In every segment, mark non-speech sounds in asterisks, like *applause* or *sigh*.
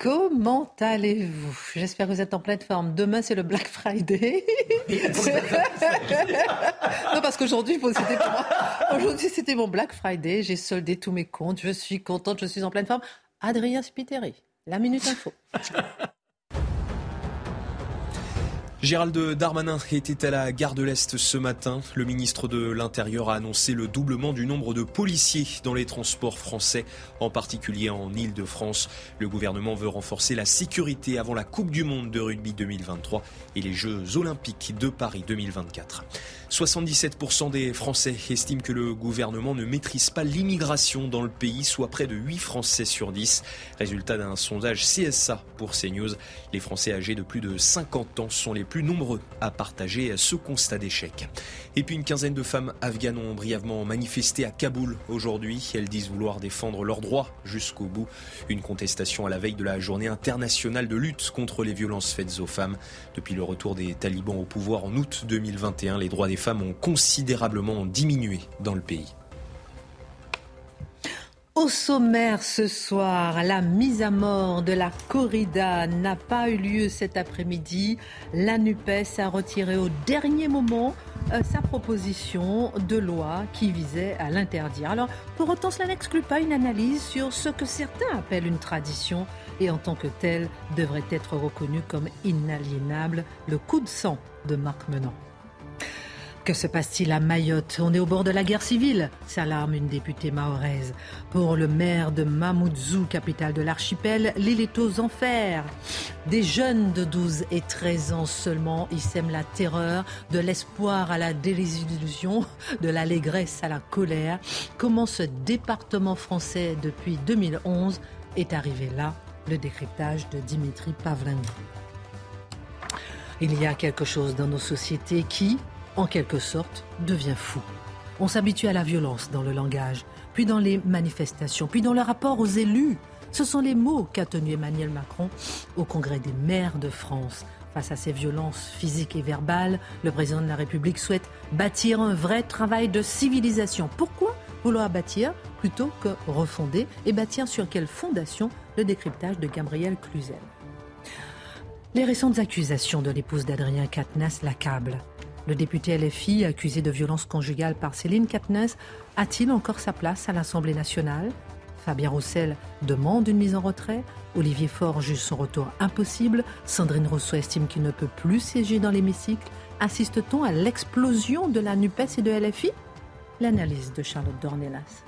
Comment allez-vous? J'espère que vous êtes en pleine forme. Demain, c'est le Black Friday. *laughs* non, parce qu'aujourd'hui, c'était Aujourd'hui, c'était mon Black Friday. J'ai soldé tous mes comptes. Je suis contente. Je suis en pleine forme. Adrien Spiteri, la Minute Info. Gérald Darmanin était à la gare de l'Est ce matin. Le ministre de l'Intérieur a annoncé le doublement du nombre de policiers dans les transports français, en particulier en Ile-de-France. Le gouvernement veut renforcer la sécurité avant la Coupe du Monde de rugby 2023 et les Jeux Olympiques de Paris 2024. 77% des Français estiment que le gouvernement ne maîtrise pas l'immigration dans le pays, soit près de 8 Français sur 10. Résultat d'un sondage CSA pour CNews. Les Français âgés de plus de 50 ans sont les plus nombreux à partager ce constat d'échec. Et puis une quinzaine de femmes afghanes ont brièvement manifesté à Kaboul aujourd'hui. Elles disent vouloir défendre leurs droits jusqu'au bout. Une contestation à la veille de la journée internationale de lutte contre les violences faites aux femmes. Depuis le retour des talibans au pouvoir en août 2021, les droits des femmes ont considérablement diminué dans le pays. Au sommaire ce soir, la mise à mort de la corrida n'a pas eu lieu cet après-midi. La NUPES a retiré au dernier moment euh, sa proposition de loi qui visait à l'interdire. Alors, pour autant, cela n'exclut pas une analyse sur ce que certains appellent une tradition et en tant que telle devrait être reconnue comme inaliénable, le coup de sang de Marc Menant. Que se passe-t-il à Mayotte? On est au bord de la guerre civile, s'alarme une députée mahoraise. Pour le maire de Mamoudzou, capitale de l'archipel, l'île est aux enfers. Des jeunes de 12 et 13 ans seulement y sèment la terreur, de l'espoir à la désillusion, de l'allégresse à la colère. Comment ce département français depuis 2011 est arrivé là? Le décryptage de Dimitri Pavlenko. Il y a quelque chose dans nos sociétés qui, en quelque sorte, devient fou. On s'habitue à la violence dans le langage, puis dans les manifestations, puis dans le rapport aux élus. Ce sont les mots qu'a tenu Emmanuel Macron au Congrès des maires de France. Face à ces violences physiques et verbales, le président de la République souhaite bâtir un vrai travail de civilisation. Pourquoi vouloir bâtir plutôt que refonder et bâtir sur quelle fondation le décryptage de Gabriel Cluzel? Les récentes accusations de l'épouse d'Adrien Quatennens l'accablent. Le député LFI, accusé de violence conjugale par Céline Katnès, a-t-il encore sa place à l'Assemblée nationale? Fabien Roussel demande une mise en retrait. Olivier Faure juge son retour impossible. Sandrine Rousseau estime qu'il ne peut plus siéger dans l'hémicycle. Assiste-t-on à l'explosion de la NUPES et de LFI L'analyse de Charlotte Dornelas.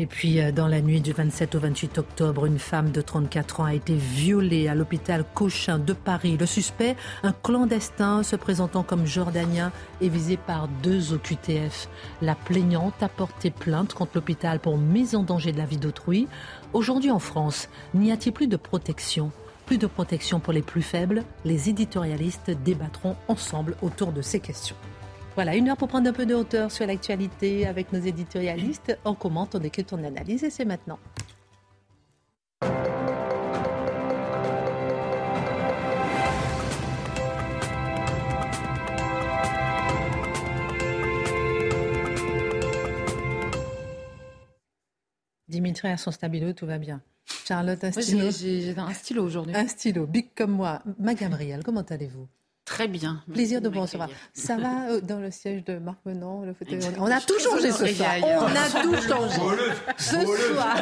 Et puis, euh, dans la nuit du 27 au 28 octobre, une femme de 34 ans a été violée à l'hôpital Cochin de Paris. Le suspect, un clandestin se présentant comme jordanien, est visé par deux OQTF. La plaignante a porté plainte contre l'hôpital pour mise en danger de la vie d'autrui. Aujourd'hui en France, n'y a-t-il plus de protection? Plus de protection pour les plus faibles, les éditorialistes débattront ensemble autour de ces questions. Voilà, une heure pour prendre un peu de hauteur sur l'actualité avec nos éditorialistes. On commente, on décrypte, on analyse et c'est maintenant. Dimitri a son stabilo, tout va bien. Charlotte, un stylo. J'ai un stylo aujourd'hui. Un stylo, big comme moi. Ma Gabrielle, comment allez-vous? Très bien. Plaisir de vous recevoir. Ça va euh, dans le siège de Marc Menon, le fauteuil On a tout changé ce soir. On a tout changé. Ce soir,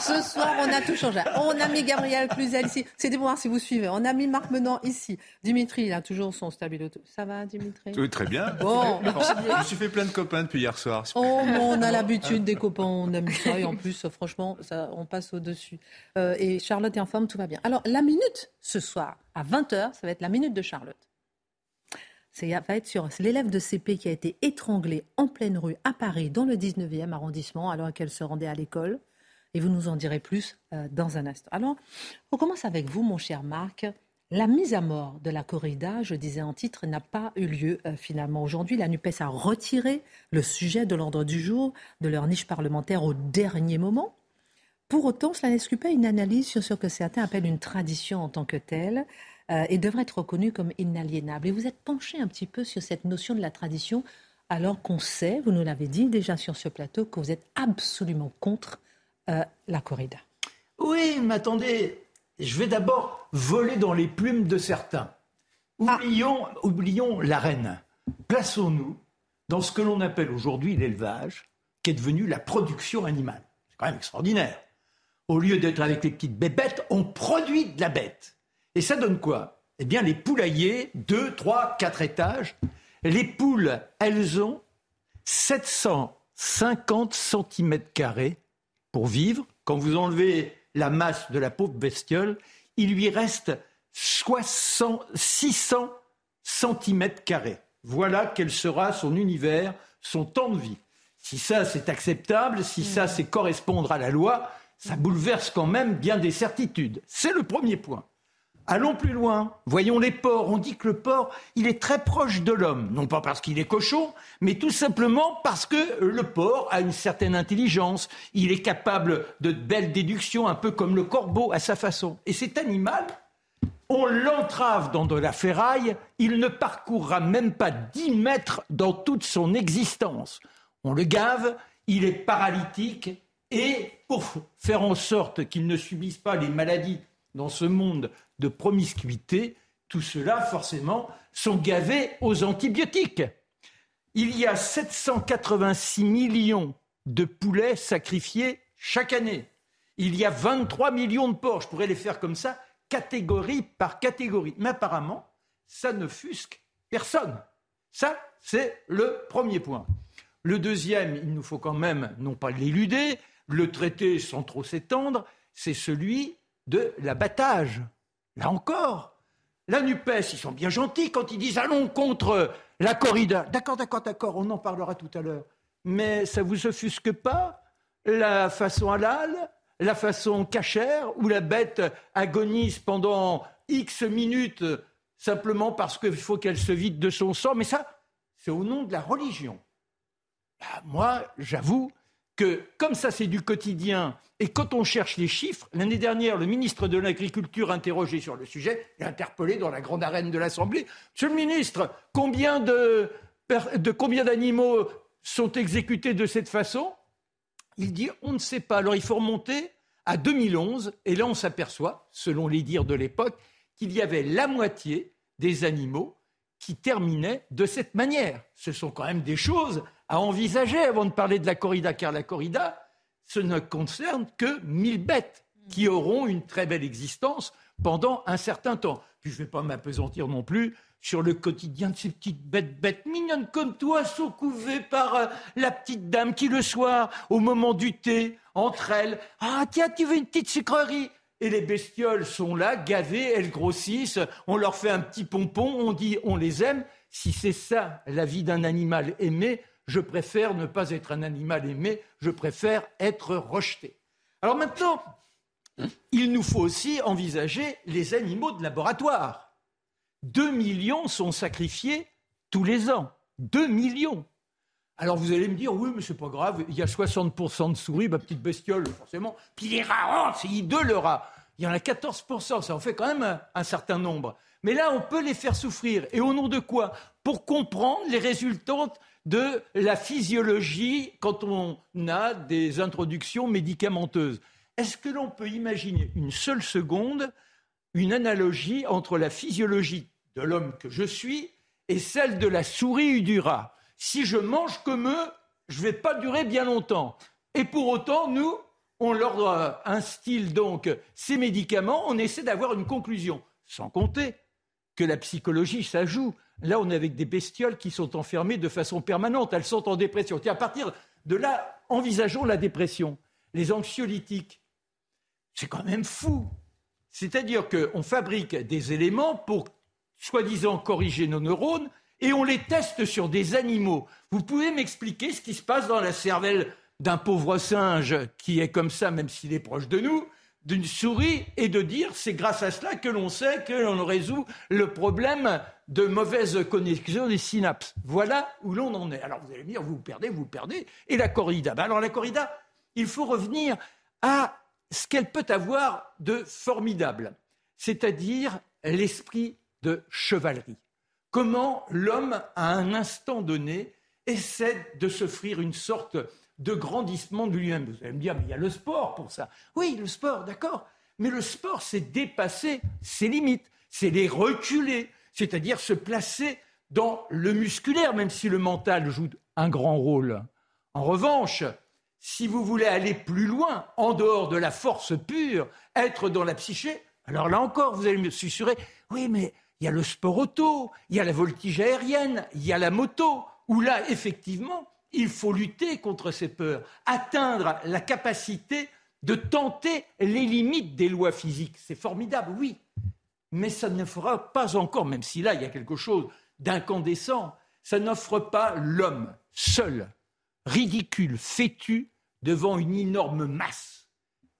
ce soir, on a tout changé. On a mis Gabriel Cluzel ici. C'était pour voir si vous suivez. On a mis Marc Menon ici. Dimitri, il a toujours son stabilo. Ça va, Dimitri? Oui, très bien. Bon. Je me suis fait plein de copains depuis hier soir. Oh, on a l'habitude des copains, on aime ça. Et en plus, franchement, ça, on passe au-dessus. Euh, et Charlotte est en forme, tout va bien. Alors, la minute ce soir, à 20h, ça va être la minute de Charlotte. C'est va être sur l'élève de CP qui a été étranglé en pleine rue à Paris, dans le 19e arrondissement, alors qu'elle se rendait à l'école. Et vous nous en direz plus euh, dans un instant. Alors, on commence avec vous, mon cher Marc. La mise à mort de la corrida, je disais en titre, n'a pas eu lieu euh, finalement. Aujourd'hui, la NUPES a retiré le sujet de l'ordre du jour de leur niche parlementaire au dernier moment. Pour autant, cela n'exclut pas une analyse sur ce que certains appellent une tradition en tant que telle euh, et devrait être reconnue comme inaliénable. Et vous êtes penché un petit peu sur cette notion de la tradition alors qu'on sait, vous nous l'avez dit déjà sur ce plateau, que vous êtes absolument contre euh, la corrida. Oui, mais attendez, je vais d'abord voler dans les plumes de certains. Ah. Oublions, oublions l'arène. Plaçons-nous dans ce que l'on appelle aujourd'hui l'élevage, qui est devenu la production animale. C'est quand même extraordinaire. Au lieu d'être avec les petites bébêtes, on produit de la bête. Et ça donne quoi? Eh bien, les poulaillers, 2, 3, 4 étages, les poules, elles ont 750 cm pour vivre. Quand vous enlevez la masse de la pauvre bestiole, il lui reste 600 cm Voilà quel sera son univers, son temps de vie. Si ça c'est acceptable, si ça c'est correspondre à la loi, ça bouleverse quand même bien des certitudes. C'est le premier point. Allons plus loin. Voyons les porcs. On dit que le porc, il est très proche de l'homme. Non pas parce qu'il est cochon, mais tout simplement parce que le porc a une certaine intelligence. Il est capable de belles déductions, un peu comme le corbeau à sa façon. Et cet animal, on l'entrave dans de la ferraille, il ne parcourra même pas 10 mètres dans toute son existence. On le gave, il est paralytique, et pour faire en sorte qu'il ne subisse pas les maladies dans ce monde de promiscuité, tout cela, forcément, sont gavés aux antibiotiques. Il y a 786 millions de poulets sacrifiés chaque année. Il y a 23 millions de porcs. Je pourrais les faire comme ça, catégorie par catégorie. Mais apparemment, ça ne fusque personne. Ça, c'est le premier point. Le deuxième, il nous faut quand même, non pas l'éluder, le traiter sans trop s'étendre, c'est celui de l'abattage. Là encore, la NUPES, ils sont bien gentils quand ils disent allons contre la corrida. D'accord, d'accord, d'accord, on en parlera tout à l'heure. Mais ça vous offusque pas la façon halal, la façon cachère, où la bête agonise pendant X minutes simplement parce qu'il faut qu'elle se vide de son sang? Mais ça, c'est au nom de la religion. Bah, moi, j'avoue, que comme ça c'est du quotidien, et quand on cherche les chiffres, l'année dernière, le ministre de l'Agriculture interrogé sur le sujet est interpellé dans la grande arène de l'Assemblée. Monsieur le ministre, combien combien d'animaux sont exécutés de cette façon? Il dit on ne sait pas. Alors il faut remonter à 2011, et là on s'aperçoit, selon les dires de l'époque, qu'il y avait la moitié des animaux qui terminaient de cette manière. Ce sont quand même des choses à envisager avant de parler de la corrida, car la corrida, ce ne concerne que 1000 bêtes qui auront une très belle existence pendant un certain temps. Puis je ne vais pas m'apesantir non plus sur le quotidien de ces petites bêtes, bêtes mignonnes comme toi, sont couvées par euh, la petite dame qui, le soir, au moment du thé, entre elles, ah tiens, tu veux une petite sucrerie? Et les bestioles sont là, gavées, elles grossissent, on leur fait un petit pompon, on dit on les aime. Si c'est ça la vie d'un animal aimé, je préfère ne pas être un animal aimé, je préfère être rejeté. Alors maintenant, il nous faut aussi envisager les animaux de laboratoire. Deux millions sont sacrifiés tous les ans. Deux millions. Alors vous allez me dire, oui, mais c'est pas grave, il y a 60% de souris, ma petite bestiole, forcément. Puis les rats, oh, c'est hideux le rat. Il y en a 14%, ça en fait quand même un, un certain nombre. Mais là, on peut les faire souffrir. Et au nom de quoi? Pour comprendre les résultats de la physiologie quand on a des introductions médicamenteuses. Est-ce que l'on peut imaginer une seule seconde une analogie entre la physiologie de l'homme que je suis et celle de la souris ou du rat? Si je mange comme eux, je ne vais pas durer bien longtemps. Et pour autant, nous, on leur instille donc ces médicaments, on essaie d'avoir une conclusion. Sans compter que la psychologie, ça joue. Là, on est avec des bestioles qui sont enfermées de façon permanente. Elles sont en dépression. À partir de là, envisageons la dépression. Les anxiolytiques, c'est quand même fou. C'est-à-dire qu'on fabrique des éléments pour, soi-disant, corriger nos neurones, et on les teste sur des animaux. Vous pouvez m'expliquer ce qui se passe dans la cervelle d'un pauvre singe qui est comme ça, même s'il est proche de nous, d'une souris, et de dire c'est grâce à cela que l'on sait que l'on résout le problème de mauvaise connexion des synapses. Voilà où l'on en est. Alors vous allez me dire, vous perdez, vous perdez. Et la corrida? Ben Alors la corrida, il faut revenir à ce qu'elle peut avoir de formidable, c'est-à-dire l'esprit de chevalerie. Comment l'homme, à un instant donné, essaie de s'offrir une sorte de grandissement de lui-même. Vous allez me dire, mais il y a le sport pour ça. Oui, le sport, d'accord. Mais le sport, c'est dépasser ses limites, c'est les reculer, c'est-à-dire se placer dans le musculaire, même si le mental joue un grand rôle. En revanche, si vous voulez aller plus loin, en dehors de la force pure, être dans la psyché, alors là encore, vous allez me susurrer, oui, mais il y a le sport auto, il y a la voltige aérienne, il y a la moto, où là, effectivement, il faut lutter contre ces peurs, atteindre la capacité de tenter les limites des lois physiques. C'est formidable, oui, mais ça ne fera pas encore, même si là, il y a quelque chose d'incandescent, ça n'offre pas l'homme seul, ridicule, fétu, devant une énorme masse,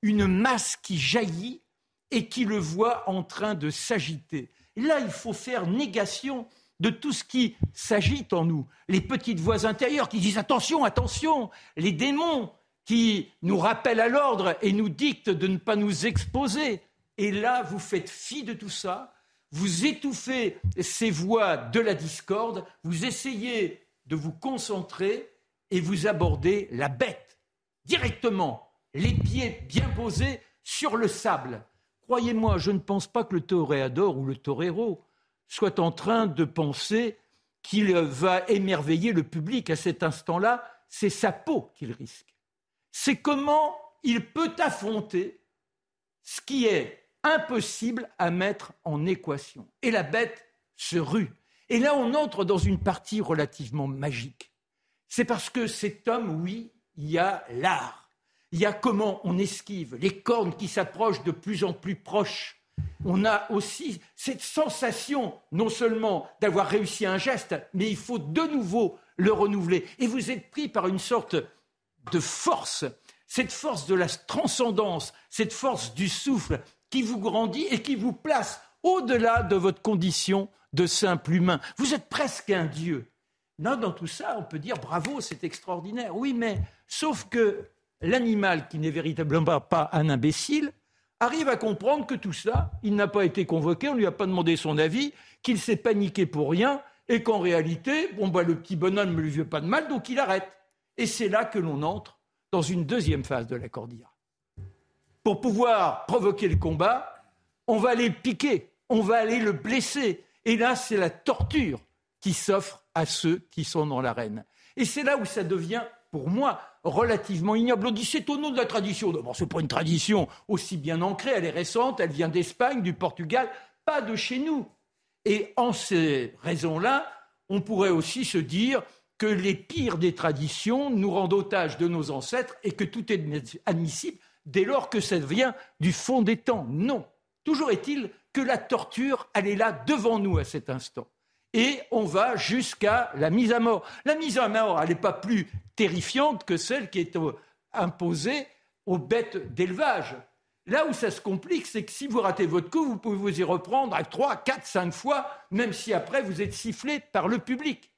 une masse qui jaillit et qui le voit en train de s'agiter. Là, il faut faire négation de tout ce qui s'agite en nous. Les petites voix intérieures qui disent attention, attention, les démons qui nous rappellent à l'ordre et nous dictent de ne pas nous exposer. Et là, vous faites fi de tout ça, vous étouffez ces voix de la discorde, vous essayez de vous concentrer et vous abordez la bête directement, les pieds bien posés sur le sable. Croyez-moi, je ne pense pas que le toréador ou le torero soit en train de penser qu'il va émerveiller le public à cet instant-là. C'est sa peau qu'il risque. C'est comment il peut affronter ce qui est impossible à mettre en équation. Et la bête se rue. Et là, on entre dans une partie relativement magique. C'est parce que cet homme, oui, il y a l'art. Il y a comment on esquive, les cornes qui s'approchent de plus en plus proches. On a aussi cette sensation, non seulement d'avoir réussi un geste, mais il faut de nouveau le renouveler. Et vous êtes pris par une sorte de force, cette force de la transcendance, cette force du souffle qui vous grandit et qui vous place au-delà de votre condition de simple humain. Vous êtes presque un Dieu. Non, dans tout ça, on peut dire bravo, c'est extraordinaire. Oui, mais sauf que l'animal, qui n'est véritablement pas un imbécile, arrive à comprendre que tout ça, il n'a pas été convoqué, on ne lui a pas demandé son avis, qu'il s'est paniqué pour rien, et qu'en réalité, bon, bah, le petit bonhomme ne lui veut pas de mal, donc il arrête. Et c'est là que l'on entre dans une deuxième phase de la cordillère. Pour pouvoir provoquer le combat, on va aller le piquer, on va aller le blesser. Et là, c'est la torture qui s'offre à ceux qui sont dans l'arène. Et c'est là où ça devient, pour moi, relativement ignoble. On dit c'est au nom de la tradition. D'abord, ce n'est pas une tradition aussi bien ancrée, elle est récente, elle vient d'Espagne, du Portugal, pas de chez nous. Et en ces raisons-là, on pourrait aussi se dire que les pires des traditions nous rendent otages de nos ancêtres et que tout est admissible dès lors que ça vient du fond des temps. Non. Toujours est-il que la torture, elle est là devant nous à cet instant et on va jusqu'à la mise à mort. La mise à mort, elle n'est pas plus terrifiante que celle qui est imposée aux bêtes d'élevage. Là où ça se complique, c'est que si vous ratez votre coup, vous pouvez vous y reprendre à 3, 4, 5 fois, même si après vous êtes sifflé par le public.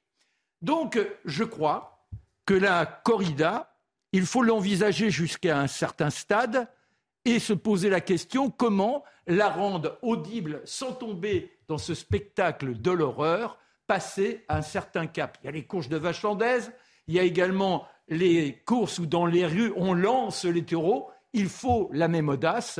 Donc, je crois que la corrida, il faut l'envisager jusqu'à un certain stade et se poser la question comment la rendre audible sans tomber dans ce spectacle de l'horreur, passer un certain cap. Il y a les courses de vaches landaises, il y a également les courses où dans les rues on lance les taureaux. Il faut la même audace.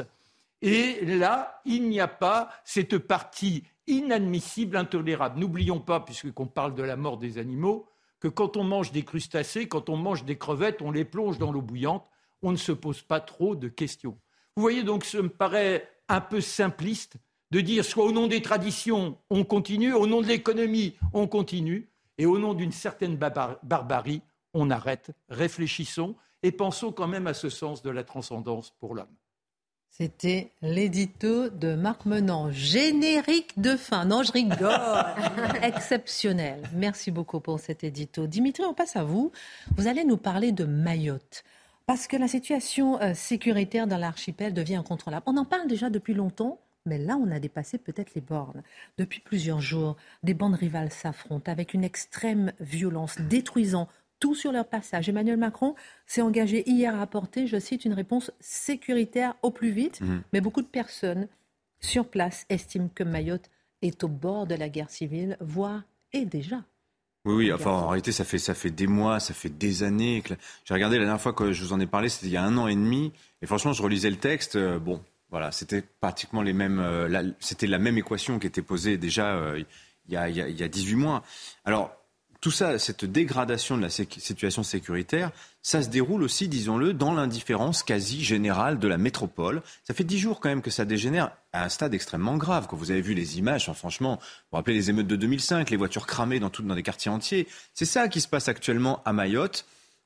Et là, il n'y a pas cette partie inadmissible, intolérable. N'oublions pas, puisqu'on parle de la mort des animaux, que quand on mange des crustacés, quand on mange des crevettes, on les plonge dans l'eau bouillante, on ne se pose pas trop de questions. Vous voyez donc, ça me paraît un peu simpliste de dire soit au nom des traditions, on continue, au nom de l'économie, on continue, et au nom d'une certaine barbarie, on arrête. Réfléchissons et pensons quand même à ce sens de la transcendance pour l'homme. C'était l'édito de Marc Menant. Générique de fin. Non, je rigole. *laughs* Exceptionnel. Merci beaucoup pour cet édito. Dimitri, on passe à vous. Vous allez nous parler de Mayotte. Parce que la situation euh, sécuritaire dans l'archipel devient incontrôlable. On en parle déjà depuis longtemps, mais là, on a dépassé peut-être les bornes. Depuis plusieurs jours, des bandes rivales s'affrontent avec une extrême violence, détruisant tout sur leur passage. Emmanuel Macron s'est engagé hier à apporter, je cite, une réponse sécuritaire au plus vite, mhm. mais beaucoup de personnes sur place estiment que Mayotte est au bord de la guerre civile, voire est déjà. Oui, oui, enfin en réalité ça fait, ça fait des mois, ça fait des années. Que... J'ai regardé la dernière fois que je vous en ai parlé, c'était il y a un an et demi, et franchement je relisais le texte, euh, bon, voilà, c'était pratiquement les mêmes, euh, c'était la même équation qui était posée déjà euh, il, y a, y y a 18 mois. Alors tout ça, cette dégradation de la situation sécuritaire, ça se déroule aussi, disons-le, dans l'indifférence quasi générale de la métropole. Ça fait dix jours quand même que ça dégénère à un stade extrêmement grave. Quand vous avez vu les images, franchement, vous vous rappelez les émeutes de 2005, les voitures cramées dans, tout, dans des quartiers entiers. C'est ça qui se passe actuellement à Mayotte.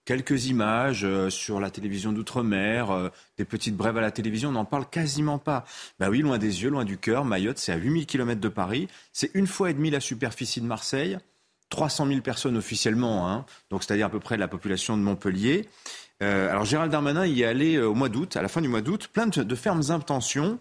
Quelques images euh, sur la télévision d'outre-mer, euh, des petites brèves à la télévision, on n'en parle quasiment pas. Ben oui, loin des yeux, loin du cœur, Mayotte, c'est à 8000 km de Paris, c'est une fois et demie la superficie de Marseille. 300 000 personnes officiellement, hein, donc c'est-à-dire à peu près la population de Montpellier. Euh, alors Gérald Darmanin y est allé au mois d'août, à la fin du mois d'août, plein de, fermes intentions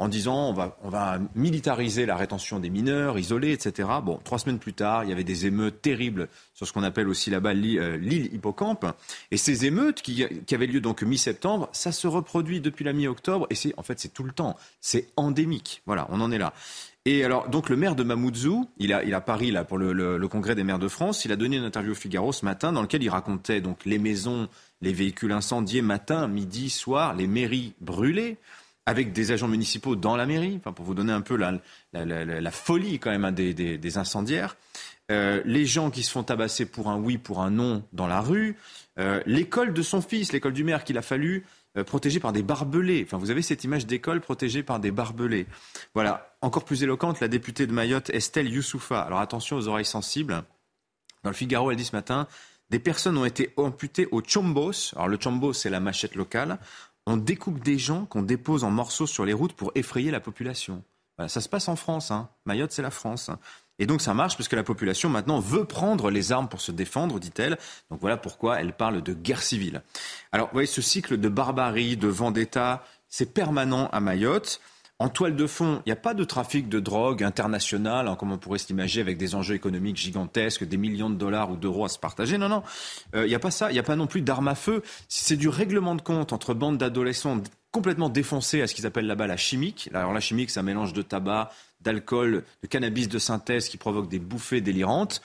en disant on va, on va militariser la rétention des mineurs, isolés, etc. Bon, trois semaines plus tard, il y avait des émeutes terribles sur ce qu'on appelle aussi là-bas euh, l'île Hippocampe. Et ces émeutes qui, qui avaient lieu donc mi-septembre, ça se reproduit depuis la mi-octobre et c'est en fait c'est tout le temps, c'est endémique. Voilà, on en est là. Et alors, donc le maire de Mamoudzou, il a, il a Paris là pour le, congrès des maires de France, il a donné une interview au Figaro ce matin dans lequel il racontait donc les maisons, les véhicules incendiés matin, midi, soir, les mairies brûlées avec des agents municipaux dans la mairie, enfin, pour vous donner un peu la, folie quand même hein, des, incendiaires. Euh, les gens qui se font tabasser pour un oui, pour un non dans la rue. Euh, l'école de son fils, l'école du maire qu'il a fallu euh, protégée par des barbelés. Enfin, vous avez cette image d'école protégée par des barbelés. Voilà, encore plus éloquente, la députée de Mayotte, Estelle Youssoufa. Alors attention aux oreilles sensibles. Dans le Figaro, elle dit ce matin, des personnes ont été amputées au chombos. Alors le chombos, c'est la machette locale. On découpe des gens qu'on dépose en morceaux sur les routes pour effrayer la population. Voilà, ça se passe en France. Hein. Mayotte, c'est la France. Et donc ça marche parce que la population maintenant veut prendre les armes pour se défendre, dit-elle. Donc voilà pourquoi elle parle de guerre civile. Alors vous voyez, ce cycle de barbarie, de vendetta, c'est permanent à Mayotte. En toile de fond, il n'y a pas de trafic de drogue international, hein, comme on pourrait s'imaginer, avec des enjeux économiques gigantesques, des millions de dollars ou d'euros à se partager. Non, non, euh, il n'y a pas ça. Il n'y a pas non plus d'armes à feu. C'est du règlement de compte entre bandes d'adolescents complètement défoncés à ce qu'ils appellent là-bas la chimique. Alors la chimique, c'est un mélange de tabac, d'alcool, de cannabis de synthèse qui provoque des bouffées délirantes.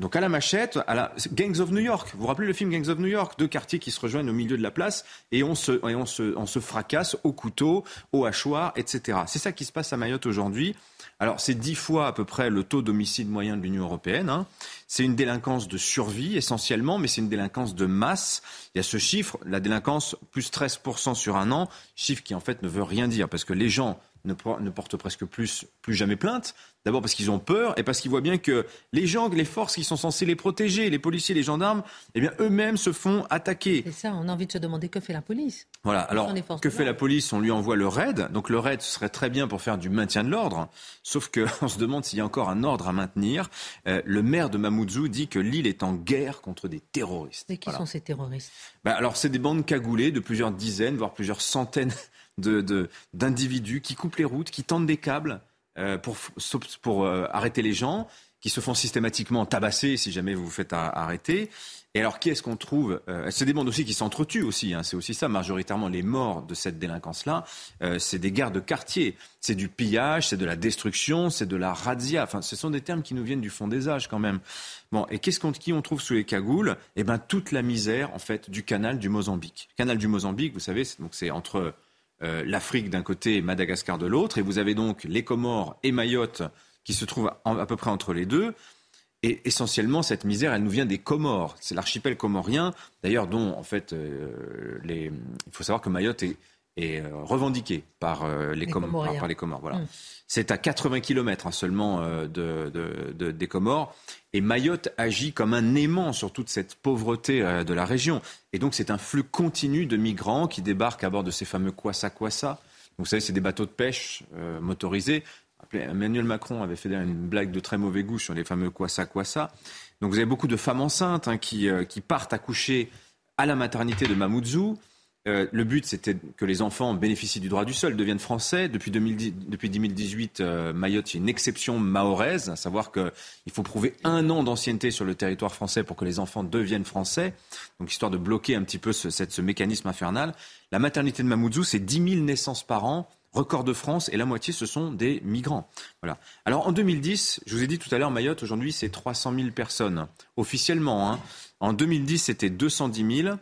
Donc à la machette, à la Gangs of New York. Vous vous rappelez le film Gangs of New York? Deux quartiers qui se rejoignent au milieu de la place et on se, et on se, on se fracasse au couteau, au hachoir, etc. C'est ça qui se passe à Mayotte aujourd'hui. Alors c'est dix fois à peu près le taux d'homicide moyen de l'Union européenne. Hein. C'est une délinquance de survie essentiellement, mais c'est une délinquance de masse. Il y a ce chiffre, la délinquance plus 13% sur un an, chiffre qui en fait ne veut rien dire parce que les gens ne, portent presque plus, plus jamais plainte. D'abord parce qu'ils ont peur et parce qu'ils voient bien que les gens, les forces qui sont censées les protéger, les policiers, les gendarmes, eh bien eux-mêmes se font attaquer. C'est ça, on a envie de se demander que fait la police. Voilà, alors que fait la police? On lui envoie le raid. Donc le raid serait très bien pour faire du maintien de l'ordre, sauf qu'on *laughs* se demande s'il y a encore un ordre à maintenir. Euh, le maire de Mamoudzou dit que l'île est en guerre contre des terroristes. Et qui sont ces terroristes? Ben, Alors c'est des bandes cagoulées de plusieurs dizaines, voire plusieurs centaines d'individus qui coupent les routes, qui tendent des câbles euh, pour, euh, arrêter les gens, qui se font systématiquement tabasser si jamais vous vous faites arrêter. Et alors, qui est-ce qu'on trouve euh, C'est des bandes aussi qui s'entretuent aussi. Hein, c'est aussi ça, majoritairement, les morts de cette délinquance-là. c'est des guerres de quartier. C'est du pillage, c'est de la destruction, c'est de la razzia. Enfin, ce sont des termes qui nous viennent du fond des âges quand même. Bon, et qu'est-ce qu'on trouve sous les cagoules? Eh ben, toute la misère, en fait, du canal du Mozambique. Le canal du Mozambique, vous savez, donc c'est entre euh, l'Afrique d'un côté et Madagascar de l'autre. Et vous avez donc les Comores et Mayotte qui se trouvent à peu près entre les deux. Et essentiellement, cette misère, elle nous vient des Comores. C'est l'archipel comorien, d'ailleurs, dont, en fait, euh, les... il faut savoir que Mayotte est, est euh, revendiqué par, les, Comores, par, les Comores. Voilà. Mm. C'est à 80 km hein, seulement de, de, des Comores. Et Mayotte agit comme un aimant sur toute cette pauvreté euh, de la région. Et donc c'est un flux continu de migrants qui débarquent à bord de ces fameux Kwasa. vous savez, c'est des bateaux de pêche euh, motorisés. Emmanuel Macron avait fait une blague de très mauvais goût sur les fameux ça. Donc vous avez beaucoup de femmes enceintes hein, qui, euh, qui partent accoucher à la maternité de Mamoudzou. Euh, le but, c'était que les enfants bénéficient du droit du sol, deviennent français. Depuis, 2010, depuis 2018, euh, Mayotte, il y a une exception mahoraise, à savoir qu'il faut prouver un an d'ancienneté sur le territoire français pour que les enfants deviennent français. Donc, histoire de bloquer un petit peu ce, ce mécanisme infernal. La maternité de Mamoudzou, c'est 10 000 naissances par an record de France, et la moitié, ce sont des migrants. Voilà. Alors en 2010, je vous ai dit tout à l'heure, Mayotte, aujourd'hui, c'est 300 000 personnes, officiellement. Hein. En 2010, c'était 210 000.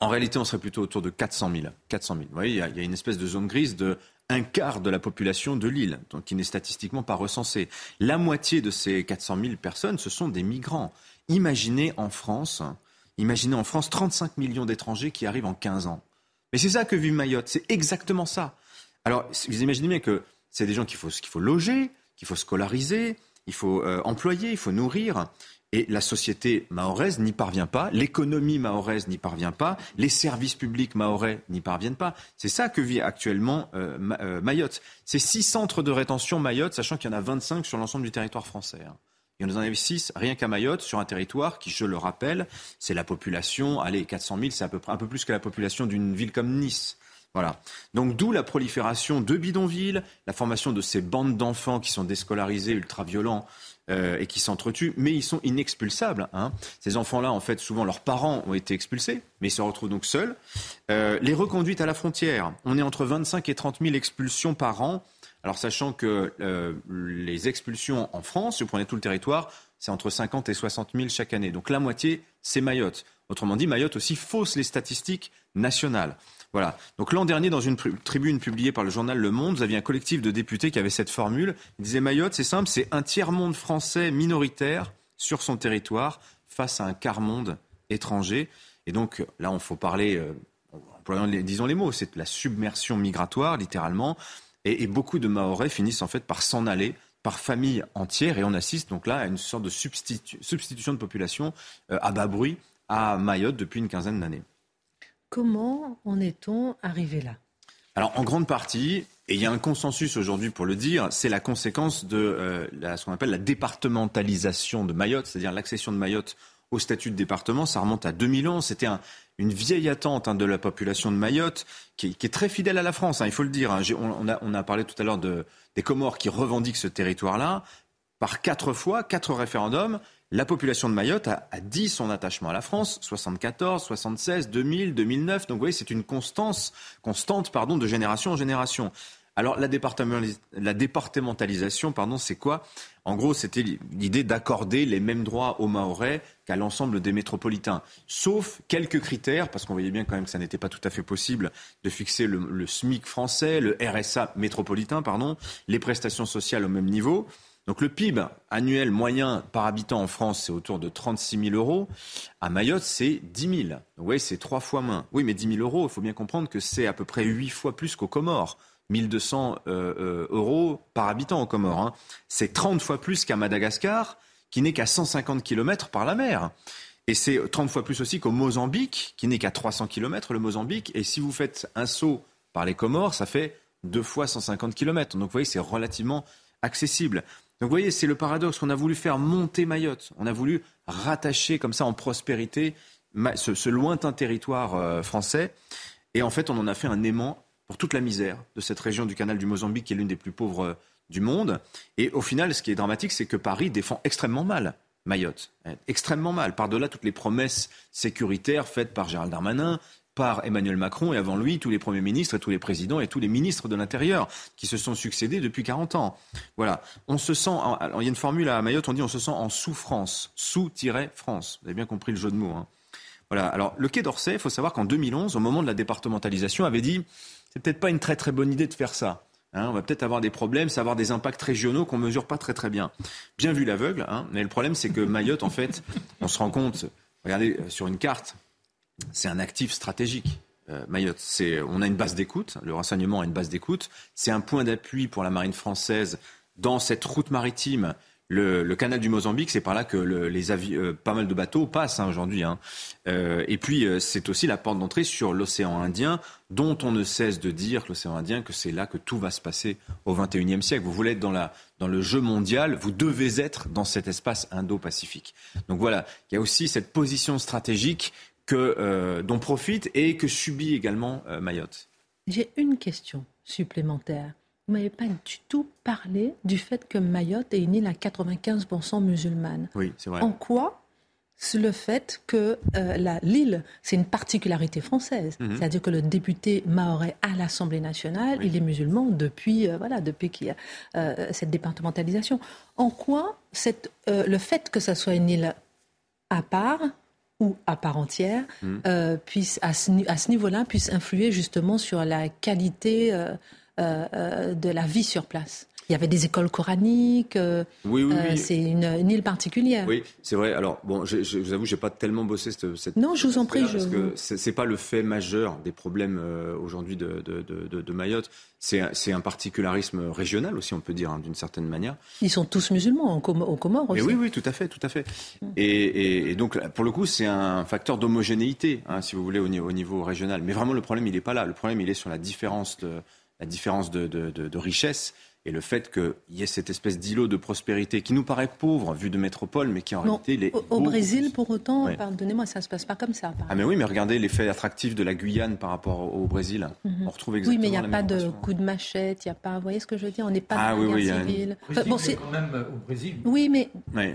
En réalité, on serait plutôt autour de 400 000. 400 000. Vous voyez, il y, a, une espèce de zone grise de un quart de la population de l'île, donc qui n'est statistiquement pas recensée. La moitié de ces 400 000 personnes, ce sont des migrants. Imaginez en France, imaginez en France 35 millions d'étrangers qui arrivent en 15 ans. Mais c'est ça que vit Mayotte, c'est exactement ça. Alors, vous imaginez bien que c'est des gens qu'il faut, qu'il faut loger, qu'il faut scolariser, il faut euh, employer, il faut nourrir. Et la société mahoraise n'y parvient pas, l'économie mahoraise n'y parvient pas, les services publics mahorais n'y parviennent pas. C'est ça que vit actuellement euh, euh, Mayotte. C'est six centres de rétention Mayotte, sachant qu'il y en a 25 sur l'ensemble du territoire français. Hein. Il y en a six rien qu'à Mayotte, sur un territoire qui, je le rappelle, c'est la population, allez, 400 000, c'est à peu près un peu plus que la population d'une ville comme Nice. Voilà. Donc d'où la prolifération de bidonvilles, la formation de ces bandes d'enfants qui sont déscolarisés, ultra-violents, euh, et qui s'entretuent, mais ils sont inexpulsables. Hein. Ces enfants-là, en fait, souvent leurs parents ont été expulsés, mais ils se retrouvent donc seuls. Euh, les reconduites à la frontière, on est entre 25 et 30 000 expulsions par an. Alors sachant que euh, les expulsions en France, si vous prenez tout le territoire, c'est entre 50 et 60 000 chaque année. Donc la moitié, c'est Mayotte. Autrement dit, Mayotte aussi fausse les statistiques nationales. Voilà. Donc l'an dernier, dans une tribune publiée par le journal Le Monde, vous aviez un collectif de députés qui avait cette formule. Il disait Mayotte, c'est simple, c'est un tiers-monde français minoritaire sur son territoire face à un quart-monde étranger. Et donc là, on faut parler, euh, disons les mots, c'est la submersion migratoire, littéralement. Et, beaucoup de Mahorais finissent en fait par s'en aller par famille entière et on assiste donc là à une sorte de substitution de population euh, à bas bruit à Mayotte depuis une quinzaine d'années. Comment en est-on arrivé là? Alors en grande partie, et il y a un consensus aujourd'hui pour le dire, c'est la conséquence de euh, ce qu'on appelle la départementalisation de Mayotte, c'est-à-dire l'accession de Mayotte au statut de département. Ça remonte à 2011. C'était une vieille attente hein, de la population de Mayotte qui, est très fidèle à la France, hein, il faut le dire. Hein. On, a, parlé tout à l'heure de, des Comores qui revendiquent ce territoire-là. Par quatre fois, quatre référendums, la population de Mayotte a, dit son attachement à la France, 74, 76, 2000, 2009. Donc vous voyez, c'est une constance, constante pardon, de génération en génération. Alors la, départementalisation, pardon, c'est quoi? En gros, c'était l'idée d'accorder les mêmes droits aux Mahorais qu'à l'ensemble des métropolitains, sauf quelques critères, parce qu'on voyait bien quand même que ça n'était pas tout à fait possible de fixer le, le SMIC français, le RSA métropolitain, pardon, les prestations sociales au même niveau. Donc le PIB annuel moyen par habitant en France, c'est autour de 36 000 euros. À Mayotte, c'est 10 000. Donc vous voyez, c'est trois fois moins. Oui, mais 10 000 euros, il faut bien comprendre que c'est à peu près huit fois plus qu'aux Comores. 1200 euh, euh, euros par habitant aux Comores. Hein. C'est 30 fois plus qu'à Madagascar, qui n'est qu'à 150 km par la mer. Et c'est 30 fois plus aussi qu'au Mozambique, qui n'est qu'à 300 km, le Mozambique. Et si vous faites un saut par les Comores, ça fait deux fois 150 km. Donc vous voyez, c'est relativement accessible. Donc vous voyez, c'est le paradoxe. On a voulu faire monter Mayotte. On a voulu rattacher comme ça en prospérité ce, lointain territoire euh, français. Et en fait, on en a fait un aimant pour toute la misère de cette région du canal du Mozambique qui est l'une des plus pauvres euh, du monde. Et au final, ce qui est dramatique, c'est que Paris défend extrêmement mal Mayotte. Extrêmement mal. Par-delà toutes les promesses sécuritaires faites par Gérald Darmanin, par Emmanuel Macron et avant lui tous les premiers ministres et tous les présidents et tous les ministres de l'Intérieur qui se sont succédés depuis 40 ans. Voilà. On se sent, il y a une formule à Mayotte, on dit on se sent en souffrance, sous-France. Vous avez bien compris le jeu de mots. Hein. Voilà. Alors, le Quai d'Orsay, il faut savoir qu'en 2011, au moment de la départementalisation, avait dit c'est peut-être pas une très très bonne idée de faire ça. Hein. on va peut-être avoir des problèmes, ça va avoir des impacts régionaux qu'on mesure pas très très bien. Bien vu l'aveugle, hein, mais le problème c'est que Mayotte, en fait, on se rend compte, regardez euh, sur une carte, c'est un actif stratégique. Euh, Mayotte, c'est, on a une base d'écoute, le renseignement a une base d'écoute, c'est un point d'appui pour la marine française dans cette route maritime le, canal du Mozambique, c'est par là que les euh, pas mal de bateaux passent hein, aujourd'hui. Hein. Euh, et puis, c'est aussi la porte d'entrée sur l'océan Indien, dont on ne cesse de dire, l'océan Indien, que c'est là que tout va se passer au XXIe siècle. Vous voulez être dans le jeu mondial, vous devez être dans cet espace Indo-Pacifique. Donc voilà, il y a aussi cette position stratégique que, dont profite et que subit également Mayotte. J'ai une question supplémentaire. Vous m'avez pas du tout parlé du fait que Mayotte est une île à 95% musulmane. Oui, c'est vrai. En quoi le fait que euh, l'île, c'est une particularité française? Mhm. C'est-à-dire que le député maorais à l'Assemblée nationale, il est musulman depuis, euh, voilà, depuis qu'il y a euh, cette départementalisation. En quoi cette, le fait que ça soit une île à part ou à part entière, mhm. puisse, à ce, à ce niveau-là, puisse influer justement sur la qualité euh, euh, de la vie sur place. Il y avait des écoles coraniques. Euh, oui, oui, oui. c'est une, île particulière. Oui, c'est vrai. Alors, bon, je, je vous avoue, j'ai pas tellement bossé cette. cette non, je vous en prie. Parce que c'est pas le fait majeur des problèmes aujourd'hui de, de, de, de, Mayotte. C'est un particularisme régional aussi, on peut dire, hein, d'une certaine manière. Ils sont tous musulmans au Comores aussi. oui, oui, tout à fait, tout à fait. Mm. Et, et, donc, pour le coup, c'est un facteur d'homogénéité, hein, si vous voulez, au niveau, au niveau régional. Mais vraiment, le problème, il n'est pas là. Le problème, il est sur la différence de la différence de, de, de, richesse et le fait qu'il y ait cette espèce d'îlot de prospérité qui nous paraît pauvre vu de métropole, mais qui en réalité il est. Au, Brésil, pour autant, pardonnez-moi, ça ne se passe pas comme ça. Ah, mais oui, mais regardez l'effet attractif de la Guyane par rapport au, Brésil. Mhm. On retrouve exactement. Oui, mais il n'y a pas de coup de machette, il n'y a pas. Vous voyez ce que je veux dire On n'est pas ah, dans oui, la oui, civile. bon, c'est quand même au Brésil. Oui, mais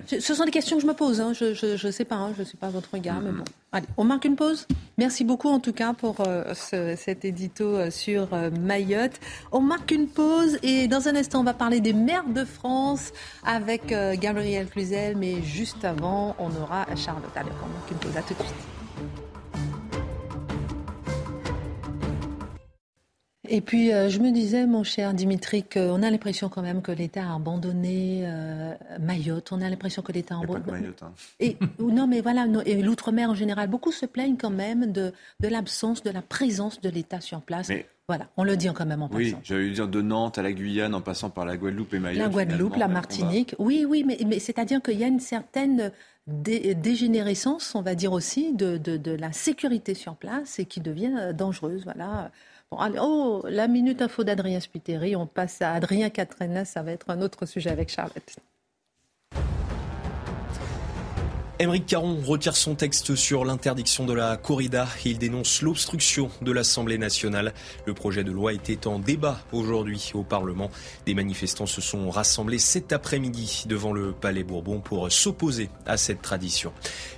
ce sont des questions que je me pose. Hein. Je ne sais pas, hein. je ne sais pas votre regard, mais mhm. bon. Allez, on marque une pause. Merci beaucoup en tout cas pour euh, cet édito euh, sur euh, Mayotte. On marque une pause et dans un instant on va parler des maires de France avec Gabriel Cluzel, mais juste avant on aura Charlotte. Allez, on marque une pause. À tout de suite. Et puis, euh, je me disais, mon cher Dimitri, qu'on a l'impression quand même que l'État a abandonné euh, Mayotte. On a l'impression que l'État a abandonné. Mayotte, hein. Et *laughs* non, mais voilà, et l'outre-mer en général. Beaucoup se plaignent quand même de, de l'absence, de la présence de l'État sur place. Voilà, on le dit quand même en passant. Oui, j'allais dire de Nantes à la Guyane en passant par la Guadeloupe et Mayotte. La Guadeloupe, la Martinique. Oui, oui, mais, mais c'est-à-dire qu'il y a une certaine dégénérescence, on va dire aussi, de, de, de, la sécurité sur place et qui devient euh, dangereuse. Voilà oh, la minute info d'Adrien Spiteri. On passe à Adrien Catrena. Ça va être un autre sujet avec Charlotte. Émeric Caron retire son texte sur l'interdiction de la corrida. Il dénonce l'obstruction de l'Assemblée nationale. Le projet de loi était en débat aujourd'hui au Parlement. Des manifestants se sont rassemblés cet après-midi devant le Palais Bourbon pour s'opposer à cette tradition.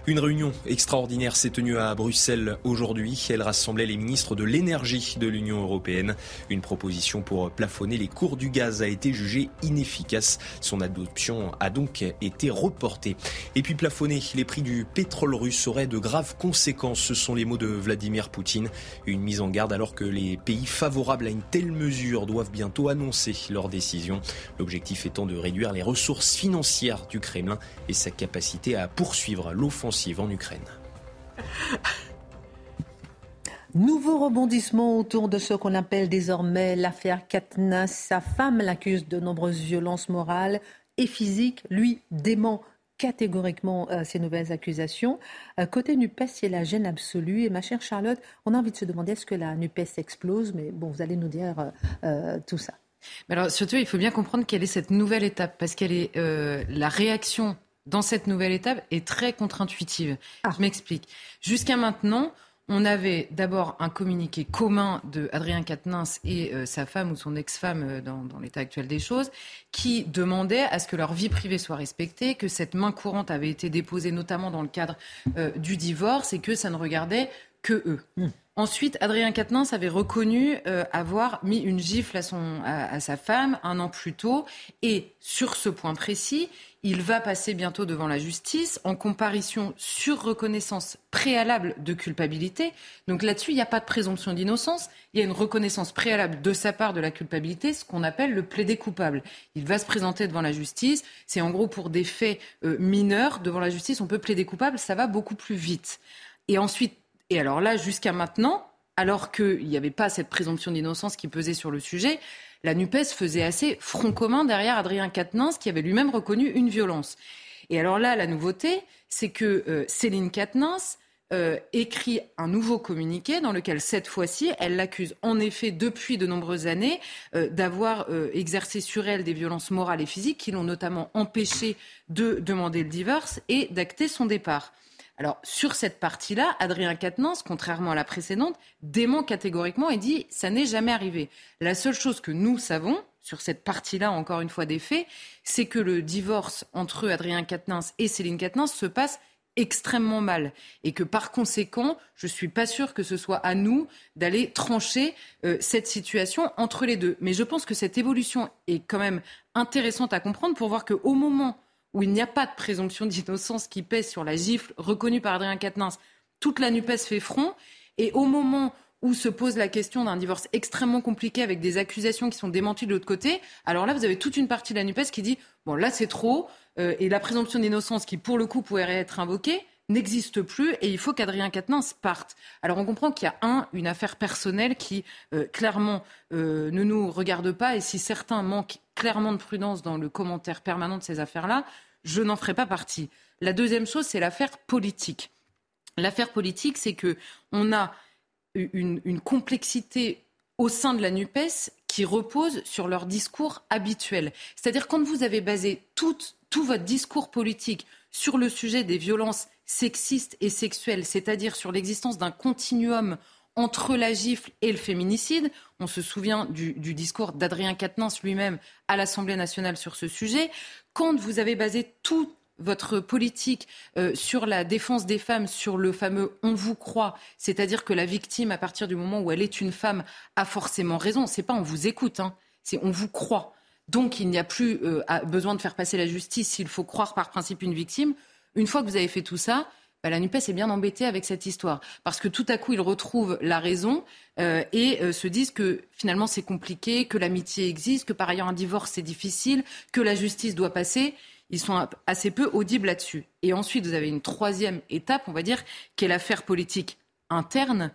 Une réunion extraordinaire s'est tenue à Bruxelles aujourd'hui. Elle rassemblait les ministres de l'énergie de l'Union européenne. Une proposition pour plafonner les cours du gaz a été jugée inefficace. Son adoption a donc été reportée. Et puis plafonner les prix du pétrole russe auraient de graves conséquences. Ce sont les mots de Vladimir Poutine. Une mise en garde alors que les pays favorables à une telle mesure doivent bientôt annoncer leur décision. L'objectif étant de réduire les ressources financières du Kremlin et sa capacité à poursuivre l'offensive en Ukraine. Nouveau rebondissement autour de ce qu'on appelle désormais l'affaire Katnas. Sa femme l'accuse de nombreuses violences morales et physiques. Lui dément catégoriquement euh, ces nouvelles accusations. Euh, côté NUPES, c'est la gêne absolue. Et ma chère Charlotte, on a envie de se demander est-ce que la NUPES explose? Mais bon, vous allez nous dire euh, tout ça. Mais alors, surtout, il faut bien comprendre quelle est cette nouvelle étape, parce qu'elle est la réaction dans cette nouvelle étape est très contre-intuitive. Ah. Je m'explique. Jusqu'à maintenant, on avait d'abord un communiqué commun de Adrien Quatennens et euh, sa femme ou son ex-femme euh, dans, l'état actuel des choses, qui demandait à ce que leur vie privée soit respectée, que cette main courante avait été déposée notamment dans le cadre euh, du divorce et que ça ne regardait que eux. Hmm. Ensuite, Adrien Quatennens avait reconnu avoir mis une gifle à, son, à sa femme un an plus tôt. Et sur ce point précis, il va passer bientôt devant la justice en comparition sur reconnaissance préalable de culpabilité. Donc là-dessus, il n'y a pas de présomption d'innocence. Il y a une reconnaissance préalable de sa part de la culpabilité, ce qu'on appelle le plaidé coupable. Il va se présenter devant la justice. C'est en gros pour des faits euh, mineurs devant la justice, on peut plaider coupable. Ça va beaucoup plus vite. Et ensuite, et alors là, jusqu'à maintenant, alors qu'il n'y avait pas cette présomption d'innocence qui pesait sur le sujet, la NUPES faisait assez front commun derrière Adrien Quatennens, qui avait lui-même reconnu une violence. Et alors là, la nouveauté, c'est que euh, Céline Quatennens euh, écrit un nouveau communiqué dans lequel, cette fois-ci, elle l'accuse en effet depuis de nombreuses années euh, d'avoir exercé sur elle des violences morales et physiques qui l'ont notamment empêché de demander le divorce et d'acter son départ. Alors, sur cette partie-là, Adrien Quatennens, contrairement à la précédente, dément catégoriquement et dit ça n'est jamais arrivé. La seule chose que nous savons, sur cette partie-là, encore une fois, des faits, c'est que le divorce entre Adrien Quatennens et Céline Quatennens se passe extrêmement mal et que par conséquent, je ne suis pas sûre que ce soit à nous d'aller trancher euh, cette situation entre les deux. Mais je pense que cette évolution est quand même intéressante à comprendre pour voir qu'au moment où il n'y a pas de présomption d'innocence qui pèse sur la gifle reconnue par Adrien Quatennens, toute la NUPES fait front. Et au moment où se pose la question d'un divorce extrêmement compliqué avec des accusations qui sont démenties de l'autre côté, alors là, vous avez toute une partie de la NUPES qui dit bon, là, c'est trop, euh, et la présomption d'innocence qui, pour le coup, pourrait être invoquée, n'existe plus et il faut qu'Adrien Quatennens parte. Alors on comprend qu'il y a un, une affaire personnelle qui euh, clairement euh, ne nous regarde pas et si certains manquent clairement de prudence dans le commentaire permanent de ces affaires-là, je n'en ferai pas partie. La deuxième chose, c'est l'affaire politique. L'affaire politique, c'est que on a une, une, complexité au sein de la NUPES qui repose sur leur discours habituel. C'est-à-dire quand vous avez basé tout, tout votre discours politique sur le sujet des violences sexistes et sexuelles, c'est-à-dire sur l'existence d'un continuum entre la gifle et le féminicide. On se souvient du, du discours d'Adrien Quatennens lui-même à l'Assemblée nationale sur ce sujet. Quand vous avez basé tout votre politique euh, sur la défense des femmes, sur le fameux on vous croit, c'est-à-dire que la victime, à partir du moment où elle est une femme, a forcément raison. C'est pas on vous écoute, hein, c'est on vous croit. Donc il n'y a plus euh, besoin de faire passer la justice s'il faut croire par principe une victime. Une fois que vous avez fait tout ça, bah, la NUPES est bien embêtée avec cette histoire. Parce que tout à coup, ils retrouvent la raison euh, et euh, se disent que finalement c'est compliqué, que l'amitié existe, que par ailleurs un divorce c'est difficile, que la justice doit passer. Ils sont assez peu audibles là-dessus. Et ensuite, vous avez une troisième étape, on va dire, qui est l'affaire politique interne.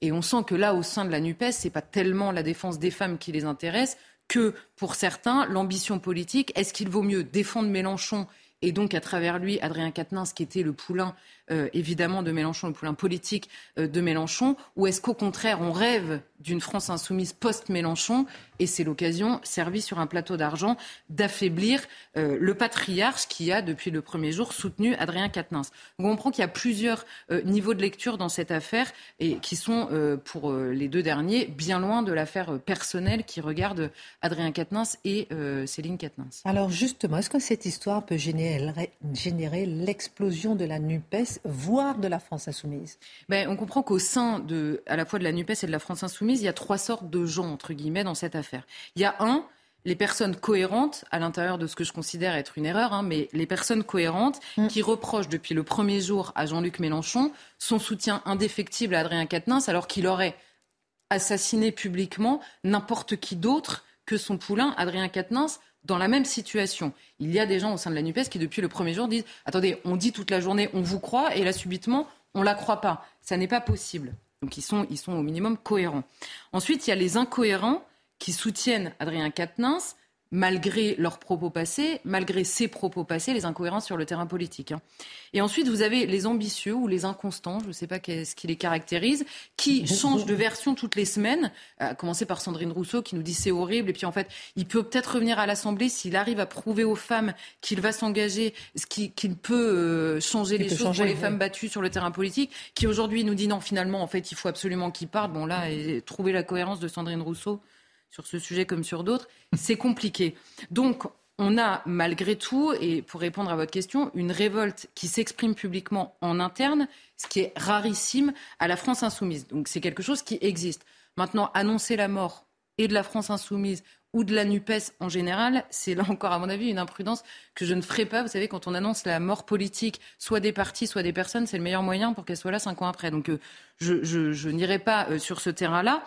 Et on sent que là, au sein de la NUPES, ce n'est pas tellement la défense des femmes qui les intéresse que, pour certains, l'ambition politique. Est-ce qu'il vaut mieux défendre Mélenchon et donc à travers lui Adrien Quatennens qui était le poulain euh, évidemment de Mélenchon, le poulain politique euh, de Mélenchon, ou est-ce qu'au contraire on rêve d'une France insoumise post-Mélenchon et c'est l'occasion, servie sur un plateau d'argent, d'affaiblir euh, le patriarche qui a depuis le premier jour soutenu Adrien Quatennens. on comprend qu'il y a plusieurs niveaux de lecture dans cette affaire et qui sont pour les deux derniers bien loin de l'affaire personnelle qui regarde Adrien Quatennens et Céline Quatennens. Alors justement, est-ce que cette histoire peut générer, générer l'explosion de la NUPES voire de la France insoumise ben, On comprend qu'au sein de, à la fois de la NUPES et de la France insoumise, il y a trois sortes de gens, entre guillemets, dans cette affaire. Il y a un, les personnes cohérentes, à l'intérieur de ce que je considère être une erreur, hein, mais les personnes cohérentes mm. qui reprochent depuis le premier jour à Jean-Luc Mélenchon son soutien indéfectible à Adrien Quatennens, alors qu'il aurait assassiné publiquement n'importe qui d'autre que son poulain, Adrien Quatennens, dans la même situation. Il y a des gens au sein de la NUPES qui, depuis le premier jour, disent Attendez, on dit toute la journée, on vous croit, et là, subitement, on ne la croit pas. Ça n'est pas possible. Donc, ils sont, ils sont au minimum cohérents. Ensuite, il y a les incohérents qui soutiennent Adrien Quatennens, malgré leurs propos passés, malgré ses propos passés, les incohérences sur le terrain politique. Hein. Et ensuite, vous avez les ambitieux ou les inconstants, je ne sais pas ce qui les caractérise, qui changent de version toutes les semaines, à commencer par Sandrine Rousseau qui nous dit c'est horrible, et puis en fait, il peut peut-être revenir à l'Assemblée s'il arrive à prouver aux femmes qu'il va s'engager, qu'il peut euh, changer les choses pour les femmes battues sur le terrain politique, qui aujourd'hui nous dit non, finalement, en fait, il faut absolument qu'il parte. Bon, là, et trouver la cohérence de Sandrine Rousseau, sur ce sujet comme sur d'autres, c'est compliqué. Donc, on a malgré tout, et pour répondre à votre question, une révolte qui s'exprime publiquement en interne, ce qui est rarissime à la France insoumise. Donc c'est quelque chose qui existe. Maintenant, annoncer la mort et de la France insoumise ou de la NUPES en général, c'est là encore, à mon avis, une imprudence que je ne ferai pas. Vous savez, quand on annonce la mort politique, soit des partis, soit des personnes, c'est le meilleur moyen pour qu'elles soient là cinq ans après. Donc euh, je, je n'irai pas euh, sur ce terrain-là.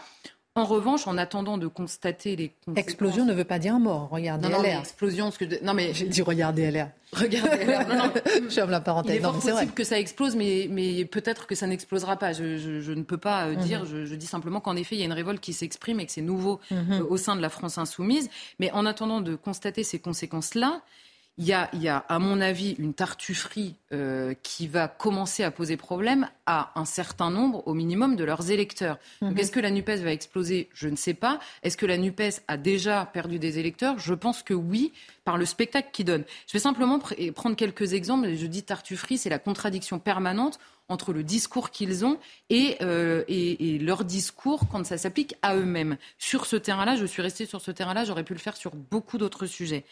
En revanche, en attendant de constater les Explosion ne veut pas dire mort. Regardez non, LR. explosion, ce que non mais j'ai dit regardez LR. Regardez LR. Non, non. *laughs* je ferme la parenthèse. Il est fort possible que ça explose, mais, mais peut-être que ça n'explosera pas. Je, je, ne peux pas euh, dire. Mhm. Je, dis simplement qu'en effet, il y a une révolte qui s'exprime et que c'est nouveau mhm. euh, au sein de la France insoumise. Mais en attendant de constater ces conséquences-là, il y, a, il y a, à mon avis, une tartufferie euh, qui va commencer à poser problème à un certain nombre, au minimum, de leurs électeurs. Donc, mhm. est-ce que la NUPES va exploser? Je ne sais pas. Est-ce que la NUPES a déjà perdu des électeurs? Je pense que oui, par le spectacle qu'ils donnent. Je vais simplement prendre quelques exemples. Je dis tartufferie, c'est la contradiction permanente entre le discours qu'ils ont et, euh, et, et, leur discours quand ça s'applique à eux-mêmes. Sur ce terrain-là, je suis restée sur ce terrain-là, j'aurais pu le faire sur beaucoup d'autres sujets.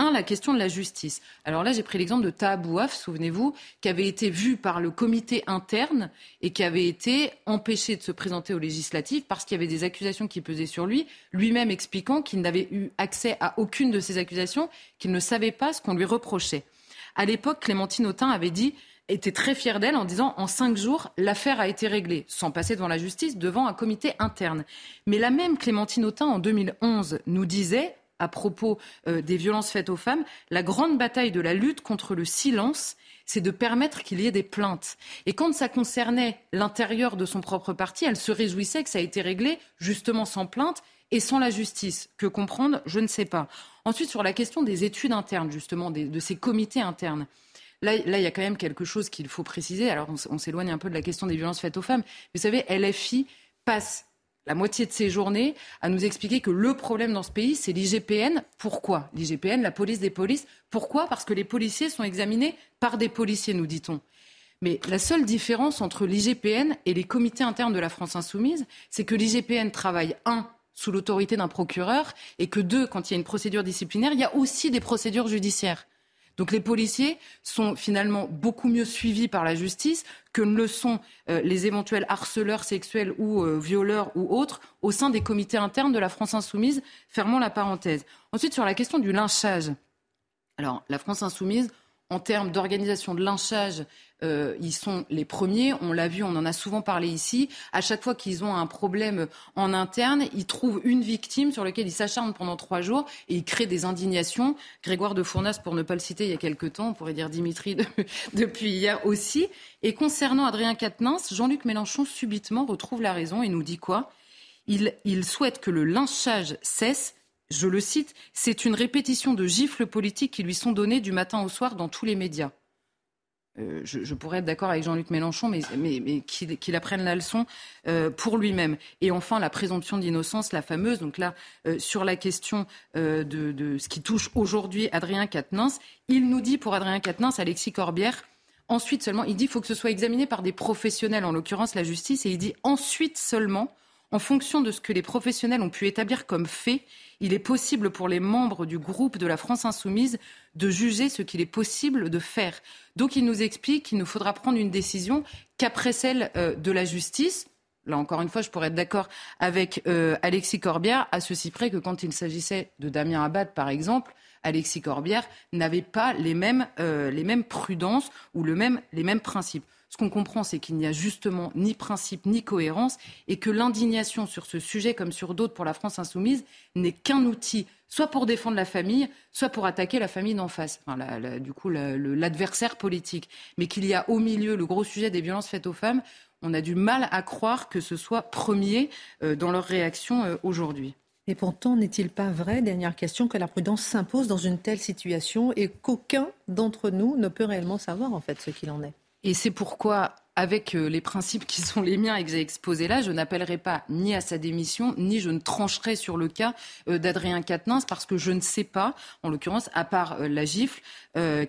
Un, la question de la justice. Alors là, j'ai pris l'exemple de Tahabouaf, souvenez-vous, qui avait été vu par le comité interne et qui avait été empêché de se présenter aux législatives parce qu'il y avait des accusations qui pesaient sur lui, lui-même expliquant qu'il n'avait eu accès à aucune de ces accusations, qu'il ne savait pas ce qu'on lui reprochait. À l'époque, Clémentine Autain avait dit était très fière d'elle en disant en cinq jours, l'affaire a été réglée, sans passer devant la justice, devant un comité interne. Mais la même Clémentine Autain, en 2011, nous disait à propos euh, des violences faites aux femmes, la grande bataille de la lutte contre le silence, c'est de permettre qu'il y ait des plaintes. Et quand ça concernait l'intérieur de son propre parti, elle se réjouissait que ça ait été réglé justement sans plainte et sans la justice. Que comprendre? Je ne sais pas. Ensuite, sur la question des études internes, justement, de ces comités internes. Là, là, il y a quand même quelque chose qu'il faut préciser. Alors, on, on s'éloigne un peu de la question des violences faites aux femmes. Vous savez, LFI passe la moitié de ses journées à nous expliquer que le problème dans ce pays, c'est l'IGPN. Pourquoi L'IGPN, la police des polices? Pourquoi? Parce que les policiers sont examinés par des policiers, nous dit-on. Mais la seule différence entre l'IGPN et les comités internes de la France insoumise, c'est que l'IGPN travaille, un, sous l'autorité d'un procureur, et que deux, quand il y a une procédure disciplinaire, il y a aussi des procédures judiciaires. Donc les policiers sont finalement beaucoup mieux suivis par la justice que ne le sont euh, les éventuels harceleurs sexuels ou euh, violeurs ou autres au sein des comités internes de la France insoumise. Fermons la parenthèse. Ensuite, sur la question du lynchage. Alors, la France insoumise, en termes d'organisation de lynchage, euh, ils sont les premiers. On l'a vu, on en a souvent parlé ici. À chaque fois qu'ils ont un problème en interne, ils trouvent une victime sur laquelle ils s'acharnent pendant trois jours et ils créent des indignations. Grégoire de Fournas, pour ne pas le citer, il y a quelque temps, on pourrait dire Dimitri *laughs* depuis hier aussi. Et concernant Adrien Quatennens, Jean-Luc Mélenchon subitement retrouve la raison et nous dit quoi? Il, il souhaite que le lynchage cesse je le cite, c'est une répétition de gifles politiques qui lui sont données du matin au soir dans tous les médias. Euh, je, pourrais être d'accord avec Jean-Luc Mélenchon, mais, qu'il apprenne la leçon euh, pour lui-même. Et enfin, la présomption d'innocence, la fameuse. Donc là, euh, sur la question de, ce qui touche aujourd'hui Adrien Quatennens, il nous dit pour Adrien Quatennens, Alexis Corbière, ensuite seulement, il dit qu'il faut que ce soit examiné par des professionnels, en l'occurrence la justice, et il dit ensuite seulement, en fonction de ce que les professionnels ont pu établir comme fait, il est possible pour les membres du groupe de la France insoumise de juger ce qu'il est possible de faire. Donc il nous explique qu'il nous faudra prendre une décision qu'après celle euh, de la justice. Là encore une fois, je pourrais être d'accord avec euh, Alexis Corbière, à ceci près que quand il s'agissait de Damien Abad, par exemple, Alexis Corbière n'avait pas les mêmes, euh, prudences ou les mêmes principes. Ce qu'on comprend, c'est qu'il n'y a justement ni principe ni cohérence et que l'indignation sur ce sujet, comme sur d'autres pour la France insoumise, n'est qu'un outil, soit pour défendre la famille, soit pour attaquer la famille d'en face, du coup l'adversaire politique. Mais qu'il y a au milieu le gros sujet des violences faites aux femmes, on a du mal à croire que ce soit premier euh, dans leur réaction euh, aujourd'hui. Et pourtant, n'est-il pas vrai, dernière question, que la prudence s'impose dans une telle situation et qu'aucun d'entre nous ne peut réellement savoir en fait ce qu'il en est? Et c'est pourquoi, avec euh, les principes qui sont les miens et que j'ai exposés là, je n'appellerai pas ni à sa démission, ni je ne trancherai sur le cas euh, d'Adrien Quatennens, parce que je ne sais pas, en l'occurrence, à part euh, la gifle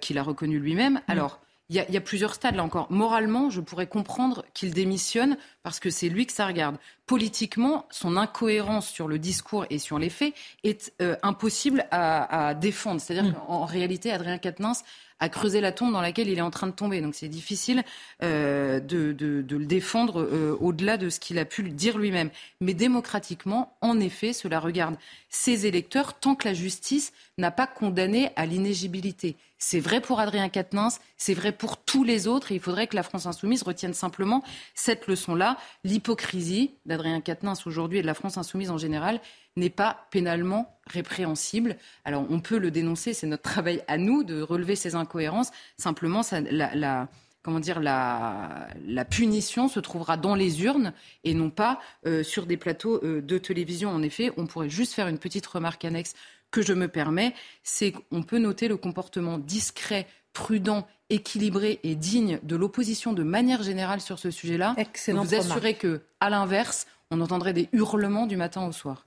qu'il a reconnue lui-même. Mm. Alors, il y, a, plusieurs stades là encore. Moralement, je pourrais comprendre qu'il démissionne parce que c'est lui que ça regarde. Politiquement, son incohérence sur le discours et sur les faits est impossible à, défendre. C'est-à-dire mm. qu'en réalité, Adrien Quatennens à creuser la tombe dans laquelle il est en train de tomber. Donc c'est difficile euh, de, le défendre euh, au-delà de ce qu'il a pu dire lui-même. Mais démocratiquement, en effet, cela regarde ses électeurs tant que la justice n'a pas condamné à l'inégibilité. C'est vrai pour Adrien Quatennens, c'est vrai pour tous les autres. Et il faudrait que la France insoumise retienne simplement cette leçon-là. L'hypocrisie d'Adrien Quatennens aujourd'hui et de la France insoumise en général n'est pas pénalement répréhensible. Alors on peut le dénoncer, c'est notre travail à nous de relever ces incohérences. Simplement, ça, la, comment dire, la, la, punition se trouvera dans les urnes et non pas euh, sur des plateaux euh, de télévision. En effet, on pourrait juste faire une petite remarque annexe que je me permets, c'est qu'on peut noter le comportement discret, prudent, équilibré et digne de l'opposition de manière générale sur ce sujet-là. Vous assurez que, à l'inverse, on entendrait des hurlements du matin au soir.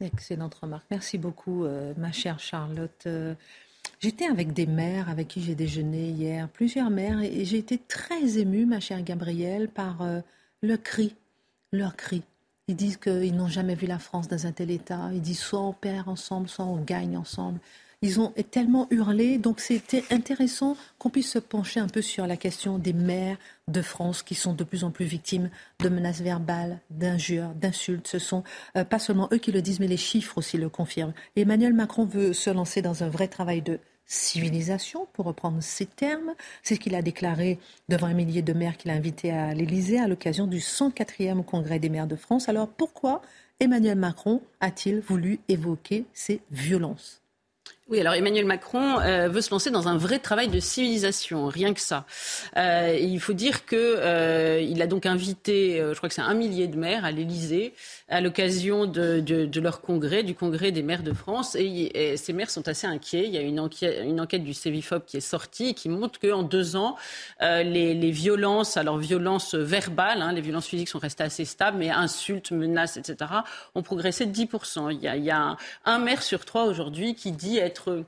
Excellente remarque. Merci beaucoup, euh, ma chère Charlotte. Euh, j'étais avec des mères avec qui j'ai déjeuné hier, plusieurs mères, et j'ai été très émue, ma chère Gabrielle, par euh, le cri, leur cri. Ils disent qu'ils n'ont jamais vu la France dans un tel état. Ils disent soit on perd ensemble, soit on gagne ensemble. Ils ont tellement hurlé, donc c'était intéressant qu'on puisse se pencher un peu sur la question des maires de France qui sont de plus en plus victimes de menaces verbales, d'injures, d'insultes. Ce sont euh, pas seulement eux qui le disent, mais les chiffres aussi le confirment. Emmanuel Macron veut se lancer dans un vrai travail de civilisation, pour reprendre ces termes. C'est ce qu'il a déclaré devant un millier de maires qu'il a invités à l'Élysée à l'occasion du 104e congrès des maires de France. Alors pourquoi Emmanuel Macron a-t-il voulu évoquer ces violences? Oui, alors Emmanuel Macron euh, veut se lancer dans un vrai travail de civilisation, rien que ça. Euh, il faut dire que euh, a donc invité, je crois que c'est un millier de maires à l'Élysée à l'occasion de, de, de, leur congrès, du congrès des maires de France, et, ces maires sont assez inquiets. Il y a une enquête, une enquête du Cevifop qui est sortie qui montre qu'en deux ans, les, les, violences, alors violences verbales, hein, les violences physiques sont restées assez stables, mais insultes, menaces, etc., ont progressé de 10%. Il y a, il y a un, maire sur trois aujourd'hui qui dit être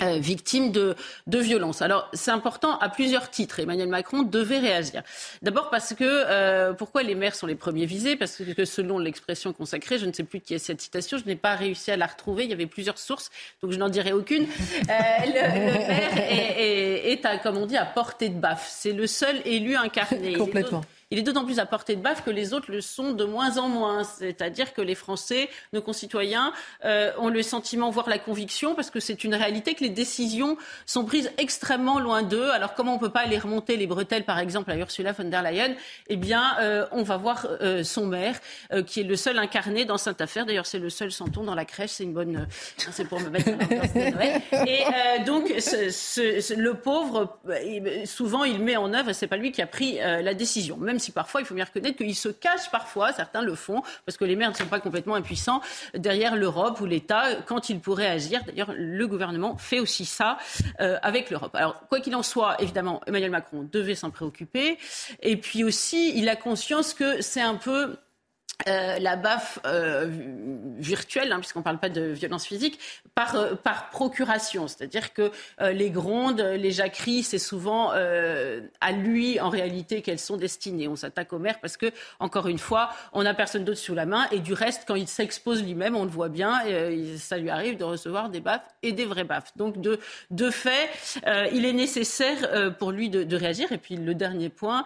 euh, victimes de, de violences. Alors c'est important à plusieurs titres. Emmanuel Macron devait réagir. D'abord parce que euh, pourquoi les maires sont les premiers visés? Parce que selon l'expression consacrée, je ne sais plus qui est cette citation, je n'ai pas réussi à la retrouver. Il y avait plusieurs sources, donc je n'en dirai aucune. Euh, le, maire est, est, à, comme on dit, à portée de baffe. C'est le seul élu incarné. Complètement il est d'autant plus à portée de baffe que les autres le sont de moins en moins. C'est-à-dire que les Français, nos concitoyens, euh, ont le sentiment, voire la conviction, parce que c'est une réalité, que les décisions sont prises extrêmement loin d'eux. Alors comment on ne peut pas aller remonter les bretelles, par exemple, à Ursula von der Leyen? Eh bien, euh, on va voir euh, son maire, qui est le seul incarné dans cette affaire. D'ailleurs, c'est le seul santon dans la crèche. C'est une bonne... c'est pour me mettre à Et donc, le pauvre, souvent, il met en œuvre, c'est pas lui qui a pris la décision. Même si parfois, il faut bien reconnaître qu'il se cache parfois, certains le font, parce que les maires ne sont pas complètement impuissants, derrière l'Europe ou l'État quand ils pourraient agir. D'ailleurs, le gouvernement fait aussi ça euh, avec l'Europe. Alors, quoi qu'il en soit, évidemment, Emmanuel Macron devait s'en préoccuper. Et puis aussi, il a conscience que c'est un peu euh, la baffe euh, virtuelle, hein, puisqu'on ne parle pas de violence physique, par, euh, par procuration. C'est-à-dire que les grondes, les jacqueries, c'est souvent à lui, en réalité, qu'elles sont destinées. On s'attaque au maire parce que, encore une fois, on n'a personne d'autre sous la main. Et du reste, quand il s'expose lui-même, on le voit bien, ça lui arrive de recevoir des baffes et des vraies baffes. Donc, de, de fait, il est nécessaire pour lui de, de, réagir. Et puis, le dernier point,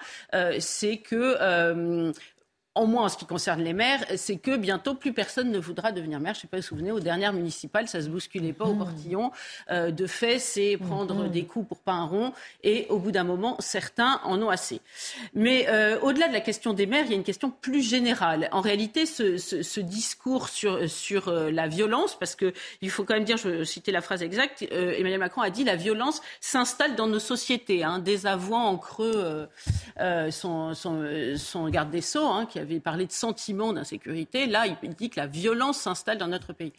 c'est que en moins en ce qui concerne les maires, c'est que bientôt plus personne ne voudra devenir maire. Je ne sais pas si vous vous souvenez, aux dernières municipales, ça se bousculait pas au mmh. portillon. Euh, de fait, c'est prendre mmh. des coups pour pas un rond. Et au bout d'un moment, certains en ont assez. Mais euh, au-delà de la question des maires, il y a une question plus générale. En réalité, ce, ce, ce discours sur, sur euh, la violence, parce que il faut quand même dire, je vais citer la phrase exacte, Emmanuel Macron a dit la violence s'installe dans nos sociétés. Hein, désavouant en creux son, son, son, garde des sceaux, hein, qui a avait parlé de sentiment d'insécurité. Là, il dit que la violence s'installe dans notre pays.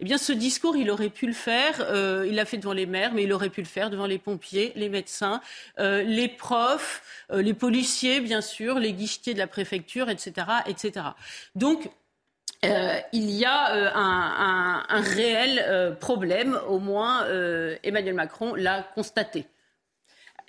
Eh bien, ce discours, il aurait pu le faire. Euh, il l'a fait devant les maires, mais il aurait pu le faire devant les pompiers, les médecins, euh, les profs, euh, les policiers, bien sûr, les guichetiers de la préfecture, etc.. Donc, il y a un, réel problème, au moins Emmanuel Macron l'a constaté.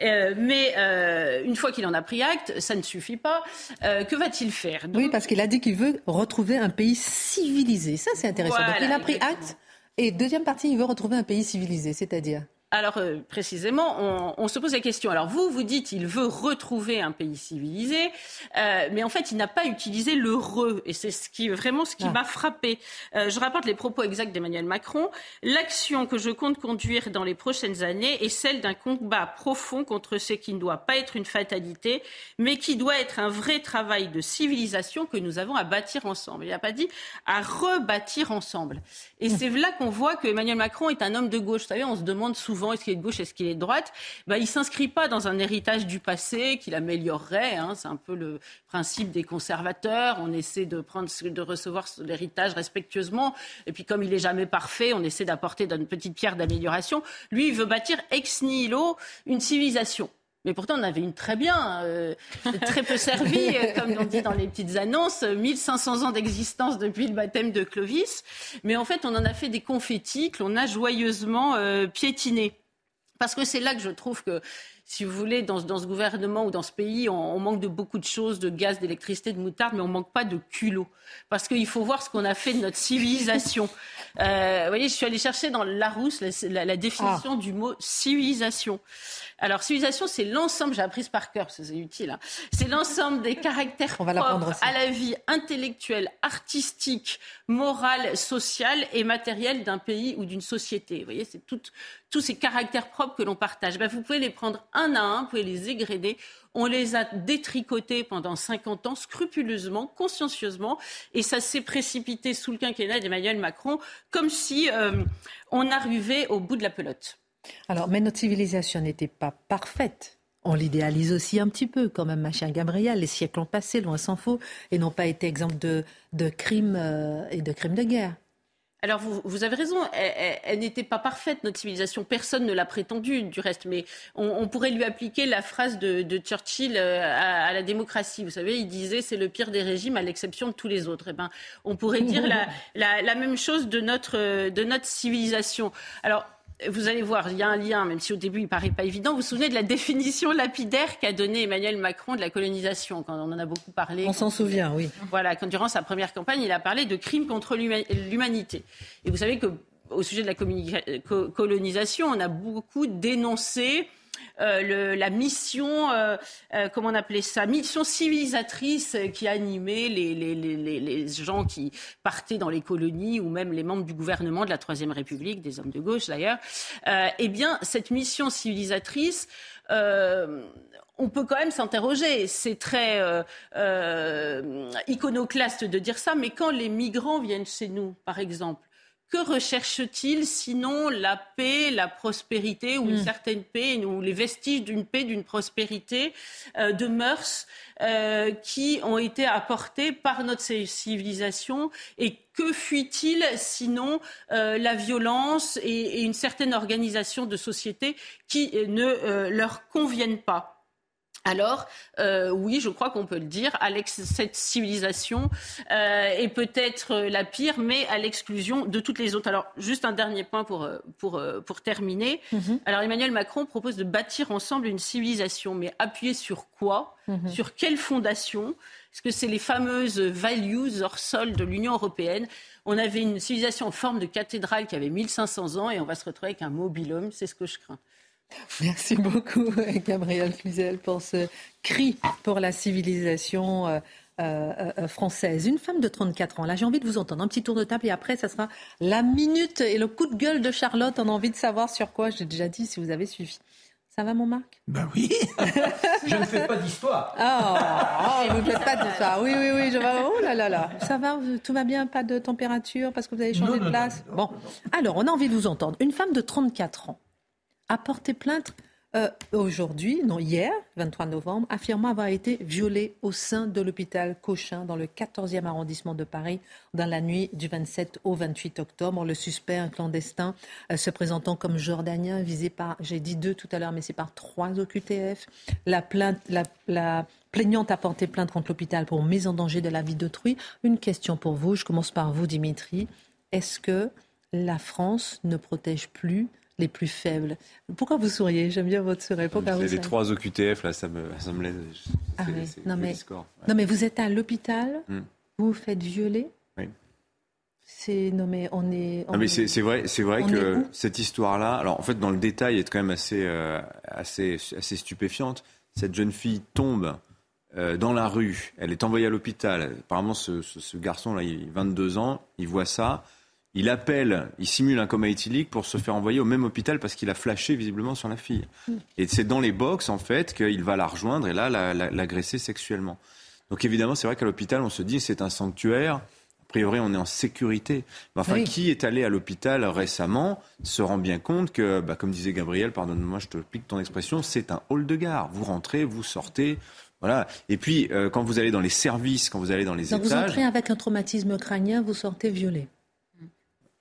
Euh, mais euh, une fois qu'il en a pris acte, ça ne suffit pas. Euh, que va-t-il faire? Oui, parce qu'il a dit qu'il veut retrouver un pays civilisé. Ça, c'est intéressant. Donc, il a pris acte. Et deuxième partie, il veut retrouver un pays civilisé, c'est-à-dire? Alors euh, précisément, on, se pose la question. Alors vous, vous dites, il veut retrouver un pays civilisé, euh, mais en fait, il n'a pas utilisé le re, et c'est ce qui vraiment ce qui ah. m'a frappé. Euh, je rapporte les propos exacts d'Emmanuel Macron. L'action que je compte conduire dans les prochaines années est celle d'un combat profond contre ce qui ne doit pas être une fatalité, mais qui doit être un vrai travail de civilisation que nous avons à bâtir ensemble. Il n'a pas dit à rebâtir ensemble. Et c'est là qu'on voit que Emmanuel Macron est un homme de gauche. Vous savez, on se demande souvent est-ce qu'il est de gauche, est-ce qu'il est de droite. Ben, il s'inscrit pas dans un héritage du passé qu'il améliorerait. Hein. C'est un peu le principe des conservateurs. On essaie de prendre, de recevoir l'héritage respectueusement. Et puis, comme il est jamais parfait, on essaie d'apporter une petite pierre d'amélioration. Lui, il veut bâtir ex nihilo une civilisation. Mais pourtant, on avait une très bien, euh, très peu servie, *laughs* euh, comme on dit dans les petites annonces, 1500 ans d'existence depuis le baptême de Clovis. Mais en fait, on en a fait des confettis que l'on a joyeusement euh, piétinés. Parce que c'est là que je trouve que si vous voulez, dans, ce gouvernement ou dans ce pays, on, manque de beaucoup de choses, de gaz, d'électricité, de moutarde, mais on manque pas de culot. Parce qu'il faut voir ce qu'on a fait de notre civilisation. *laughs* Euh, vous voyez, je suis allée chercher dans Larousse la, la, définition ah. du mot civilisation. Alors, civilisation, c'est l'ensemble, j'ai appris par cœur, c'est utile, hein. c'est l'ensemble des caractères *laughs* propres à la vie intellectuelle, artistique, morale, sociale et matérielle d'un pays ou d'une société. Vous voyez, c'est tous ces caractères propres que l'on partage. Ben, vous pouvez les prendre un à un, vous pouvez les égréder. On les a détricotés pendant 50 ans, scrupuleusement, consciencieusement, et ça s'est précipité sous le quinquennat d'Emmanuel Macron, comme si euh, on arrivait au bout de la pelote. Alors, mais notre civilisation n'était pas parfaite. On l'idéalise aussi un petit peu, quand même, ma chère. Les siècles ont passé, loin s'en faut, et n'ont pas été exemple de, crimes euh, et de crimes de guerre. Alors vous, avez raison, elle, n'était pas parfaite, notre civilisation. Personne ne l'a prétendu du reste, mais on, pourrait lui appliquer la phrase de, Churchill euh, à, la démocratie. Vous savez, il disait c'est le pire des régimes à l'exception de tous les autres. Eh ben, on pourrait dire la, *laughs* la, même chose de notre, de notre civilisation. Alors vous allez voir, il y a un lien, même si au début il paraît pas évident. Vous vous souvenez de la *laughs* définition lapidaire qu'a donnée Emmanuel Macron de la colonisation, quand on en a beaucoup parlé. On s'en souvient, oui. Voilà, quand durant sa première campagne, il a parlé de crimes contre l'humanité. Et vous savez que au sujet de la colonisation, on a beaucoup dénoncé euh, la mission, euh, euh, comment on appelait ça, mission civilisatrice qui animait les, les, les, les, gens qui partaient dans les colonies ou même les membres du gouvernement de la Troisième République, des hommes de gauche d'ailleurs. eh bien, cette mission civilisatrice, on peut quand même s'interroger. C'est très iconoclaste de dire ça, mais quand les migrants viennent chez nous, par exemple, que recherche-t-il sinon la paix, la prospérité ou une hmm. certaine paix ou les vestiges d'une paix, d'une prospérité, euh, de mœurs euh, qui ont été apportés par notre civilisation et que fuit-il sinon euh, la violence et, une certaine organisation de société qui ne leur conviennent pas? Alors, euh, oui, je crois qu'on peut le dire, Alex, cette civilisation euh, est peut-être la pire, mais à l'exclusion de toutes les autres. Alors, juste un dernier point pour, euh, pour, pour terminer. Mhm. Alors, Emmanuel Macron propose de bâtir ensemble une civilisation, mais appuyer sur quoi? Mhm. Sur quelle fondation? Est-ce que c'est les fameuses values hors sol de l'Union européenne On avait une civilisation en forme de cathédrale qui avait 1500 ans et on va se retrouver avec un mobilhome, c'est ce que je crains. Merci beaucoup, Gabriel Cluzel, pour ce cri pour la civilisation. Euh, euh, euh, française. Une femme de 34 ans. Là, j'ai envie de vous entendre. Un petit tour de table et après, ça sera la minute et le coup de gueule de Charlotte. On a envie de savoir sur quoi. J'ai déjà dit si vous avez suivi. Ça va, mon Marc? Ben oui. *laughs* je ne fais pas d'histoire. Oh, vous ne faites pas d'histoire. Oui, oui, oui. Je vais... Oh là là là. Ça va Tout va bien? Pas de température? Parce que vous avez changé de place? Bon. Alors, on a envie de vous entendre. Une femme de 34 ans a porté plainte euh, aujourd'hui, non hier, 23 novembre, affirmant avoir été violée au sein de l'hôpital Cochin dans le 14e arrondissement de Paris dans la nuit du 27 au 28 octobre. Le suspect, un clandestin, euh, se présentant comme jordanien, visé par, j'ai dit deux tout à l'heure, mais c'est par trois OQTF. La, plainte, la, la plaignante a porté plainte contre l'hôpital pour mise en danger de la vie d'autrui. Une question pour vous, je commence par vous Dimitri. Est-ce que la France ne protège plus les plus faibles. Pourquoi vous souriez? J'aime bien votre sourire. Pourquoi les trois OQTF, là, ça me, ça me laisse. Ah non, mais, non, mais vous êtes à l'hôpital, hmm. vous vous faites violer Oui. C'est non mais on est. mais c'est vrai, c'est vrai que cette histoire-là, alors en fait dans le détail, est quand même assez, euh, assez, assez stupéfiante. Cette jeune fille tombe euh, dans la rue, elle est envoyée à l'hôpital. Apparemment, ce, ce, garçon-là, il a 22 ans, il voit ça, il appelle, il simule un coma éthylique pour se faire envoyer au même hôpital parce qu'il a flashé visiblement sur la fille. Et c'est dans les box en fait qu'il va la rejoindre et là l'agresser sexuellement. Donc évidemment, c'est vrai qu'à l'hôpital, on se dit c'est un sanctuaire. A priori, on est en sécurité. Mais enfin, qui est allé à l'hôpital récemment se rend bien compte que, bah, comme disait Gabriel, pardonne-moi, je te pique ton expression, c'est un hall de gare. Vous rentrez, vous sortez. Voilà. Et puis, euh, quand vous allez dans les services, quand vous allez dans les Donc étages... Vous entrez avec un traumatisme crânien, vous sortez violé.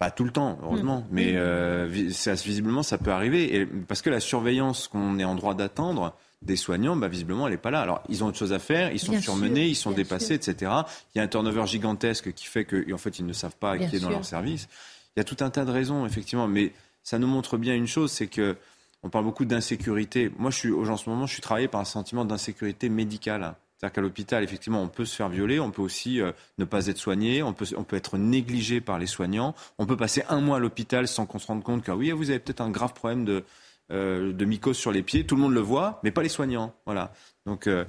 Pas tout le temps, heureusement, mm. mais euh, visiblement ça peut arriver. Et, parce que la surveillance qu'on est en droit d'attendre des soignants, bah, visiblement, elle n'est pas là. Alors, ils ont autre chose à faire, ils sont surmenés, ils sont dépassés, etc. Il y a un turnover gigantesque qui fait qu'en fait, ils ne savent pas qui est dans leur service. Il y a tout un tas de raisons, effectivement, mais ça nous montre bien une chose, c'est que on parle beaucoup d'insécurité. Moi, je suis, en ce moment, je suis travaillé par un sentiment d'insécurité médicale. C'est-à-dire qu'à l'hôpital, effectivement, on peut se faire violer, on peut aussi euh, ne pas être soigné, on peut, on peut être négligé par les soignants, on peut passer un mois à l'hôpital sans qu'on se rende compte que oui, vous avez peut-être un grave problème de, euh, de mycose sur les pieds. Tout le monde le voit, mais pas les soignants. Voilà. Donc, euh,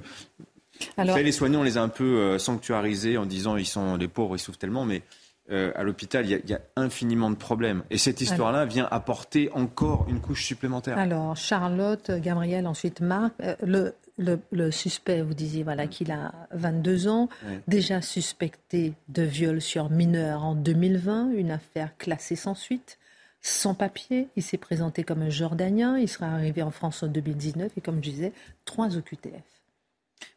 les soignants, on les a un peu sanctuarisés en disant ils sont les pauvres, ils souffrent tellement, mais à l'hôpital, il y, a infiniment de problèmes. Et cette histoire-là vient apporter encore une couche supplémentaire. Alors, Charlotte, Gabriel, ensuite Marc. le, le, suspect, vous disiez voilà, qu'il a 22 ans, déjà suspecté de viol sur mineur en 2020, une affaire classée sans suite, sans papier. Il s'est présenté comme un Jordanien, il sera arrivé en France en 2019 et comme je disais, trois OQTF.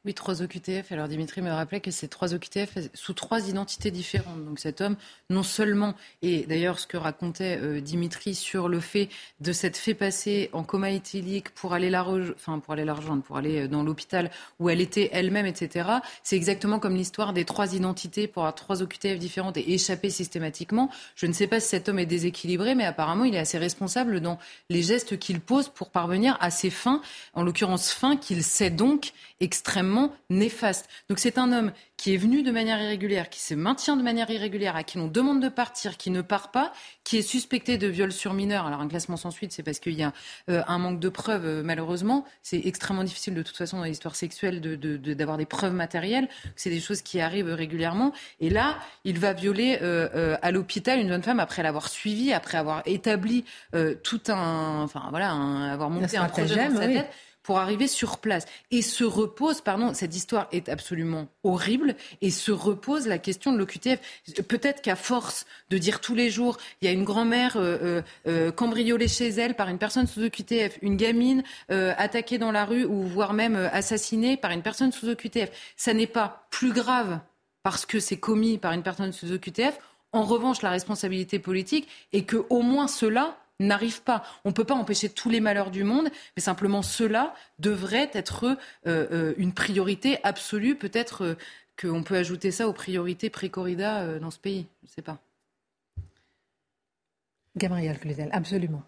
Oui, trois OQTF. Alors Dimitri me rappelait que c'est trois OQTF sous trois identités différentes. Donc cet homme, non seulement, et d'ailleurs ce que racontait euh, Dimitri sur le fait de s'être fait passer en coma éthylique pour aller la, enfin, pour aller la rejoindre, pour aller euh, dans l'hôpital où elle était elle-même, etc. C'est exactement comme l'histoire des trois identités pour avoir trois OQTF différentes et échapper systématiquement. Je ne sais pas si cet homme est déséquilibré, mais apparemment il est assez responsable dans les gestes qu'il pose pour parvenir à ses fins, en l'occurrence fins qu'il sait donc extrêmement néfaste. Donc c'est un homme qui est venu de manière irrégulière, qui se maintient de manière irrégulière, à qui l'on demande de partir, qui ne part pas, qui est suspecté de viol sur mineur. Alors un classement sans suite, c'est parce qu'il y a euh, un manque de preuves, euh, malheureusement. C'est extrêmement difficile de toute façon dans l'histoire sexuelle d'avoir de, des preuves matérielles. C'est des choses qui arrivent régulièrement. Et là, il va violer euh, à l'hôpital une jeune femme après l'avoir suivie, après avoir établi tout un, enfin voilà, avoir monté un projet dans sa tête pour arriver sur place. Et se repose, pardon, cette histoire est absolument horrible, et se repose la question de l'OQTF. Peut-être qu'à force de dire tous les jours, il y a une grand-mère euh, euh, euh, cambriolée chez elle par une personne sous OQTF, une gamine attaquée dans la rue ou voire même assassinée par une personne sous OQTF, ça n'est pas plus grave parce que c'est commis par une personne sous OQTF. En revanche, la responsabilité politique est que au moins cela n'arrive pas. On ne peut pas empêcher tous les malheurs du monde, mais simplement cela devrait être euh, euh, une priorité absolue. Peut-être euh, qu'on peut ajouter ça aux priorités pré-corrida dans ce pays. Je ne sais pas. Gabriel Cluzel, absolument.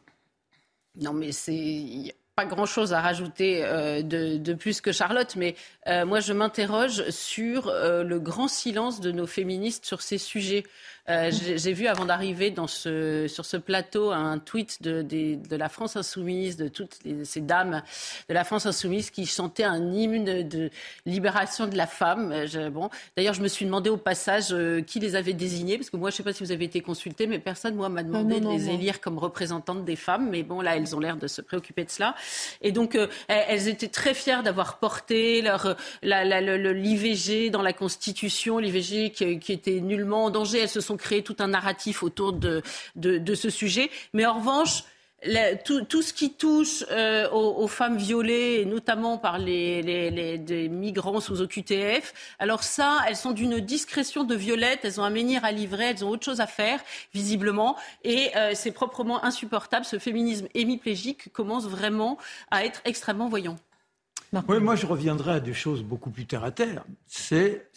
Non, mais c'est pas grand-chose à rajouter de, plus que Charlotte, mais moi je m'interroge sur le grand silence de nos féministes sur ces sujets. Euh, j'ai vu avant d'arriver ce, sur ce plateau un tweet de, de, la France insoumise, de toutes ces dames de la France insoumise qui chantaient un hymne de libération de la femme. Euh, bon, D'ailleurs, je me suis demandé au passage euh, qui les avait désignées, parce que moi, je ne sais pas si vous avez été consulté, mais personne, moi, m'a demandé de les élire comme représentantes des femmes. Mais bon, là, elles ont l'air de se préoccuper de cela. Et donc, elles étaient très fières d'avoir porté leur l'IVG dans la Constitution, l'IVG qui, qui était nullement en danger. Elles se sont créer tout un narratif autour de, de, ce sujet. Mais en revanche, tout, ce qui touche euh, aux, femmes violées, notamment par les, les, migrants sous OQTF, alors ça, elles sont d'une discrétion de violette, elles ont un menhir à livrer, elles ont autre chose à faire, visiblement, et euh, c'est proprement insupportable. Ce féminisme hémiplégique commence vraiment à être extrêmement voyant. Oui, moi je reviendrai à des choses beaucoup plus terre à terre. C'est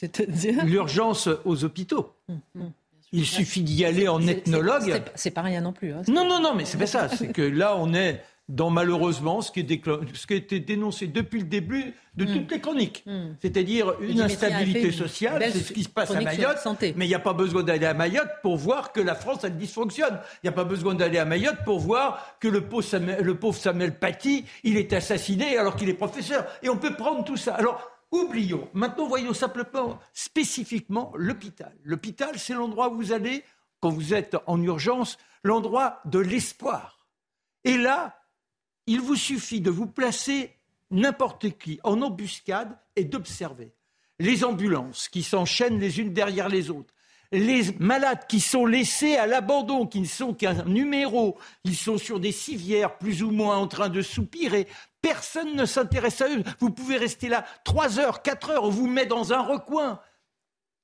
l'urgence aux hôpitaux. Hum, hum. Il suffit d'y aller en ethnologue. C'est pas rien non plus. Hein. non, non, non, mais c'est pas ça. C'est que là, on est dans malheureusement ce qui, est ce qui a été dénoncé depuis le début de toutes mm. les chroniques. Mm. C'est-à-dire une instabilité sociale, c'est ce qui se passe à Mayotte. Mais il n'y a pas besoin d'aller à Mayotte pour voir que la France, elle dysfonctionne. Il n'y a pas besoin d'aller à Mayotte pour voir que le pauvre, Samuel, le pauvre Samuel Paty, il est assassiné alors qu'il est professeur. Et on peut prendre tout ça. Alors, oublions. Maintenant, voyons simplement, spécifiquement, l'hôpital. L'hôpital, c'est l'endroit où vous allez, quand vous êtes en urgence, l'endroit de l'espoir. Et là, il vous suffit de vous placer n'importe qui en embuscade et d'observer les ambulances qui s'enchaînent les unes derrière les autres, les malades qui sont laissés à l'abandon, qui ne sont qu'un numéro, ils sont sur des civières plus ou moins en train de soupirer. Personne ne s'intéresse à eux. Vous pouvez rester là trois heures, quatre heures, on vous met dans un recoin.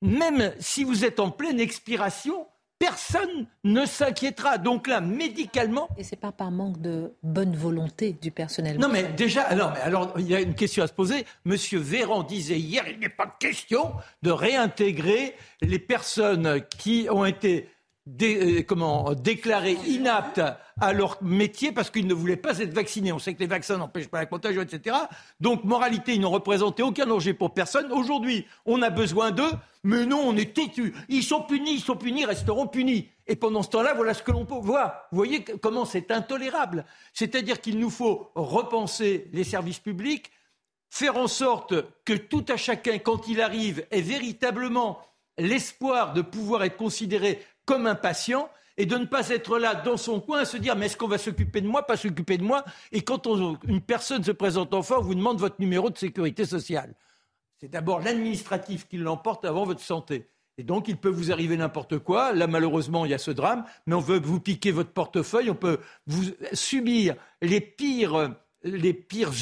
Même si vous êtes en pleine expiration, personne ne s'inquiétera. Donc là, médicalement. Et c'est pas par manque de bonne volonté du personnel. Non, mais déjà, alors, alors, il y a une question à se poser. Monsieur Véran disait hier, il n'est pas question de réintégrer les personnes qui ont été euh, comment, déclarés inaptes à leur métier parce qu'ils ne voulaient pas être vaccinés. On sait que les vaccins n'empêchent pas la contagion, etc. Donc, moralité, ils n'ont représenté aucun danger pour personne. Aujourd'hui, on a besoin d'eux, mais non, on est têtus. Ils sont punis, ils sont punis, resteront punis. Et pendant ce temps-là, voilà ce que l'on peut voir. Vous voyez comment c'est intolérable. C'est-à-dire qu'il nous faut repenser les services publics, faire en sorte que tout à chacun, quand il arrive, ait véritablement l'espoir de pouvoir être considéré comme un patient et de ne pas être là dans son coin à se dire mais est-ce qu'on va s'occuper de moi, pas s'occuper de moi Et quand une personne se présente en on vous demande votre numéro de sécurité sociale. C'est d'abord l'administratif qui l'emporte avant votre santé. Et donc, il peut vous arriver n'importe quoi. Là, malheureusement, il y a ce drame. Mais on veut vous piquer votre portefeuille. On peut vous subir les pires, les pires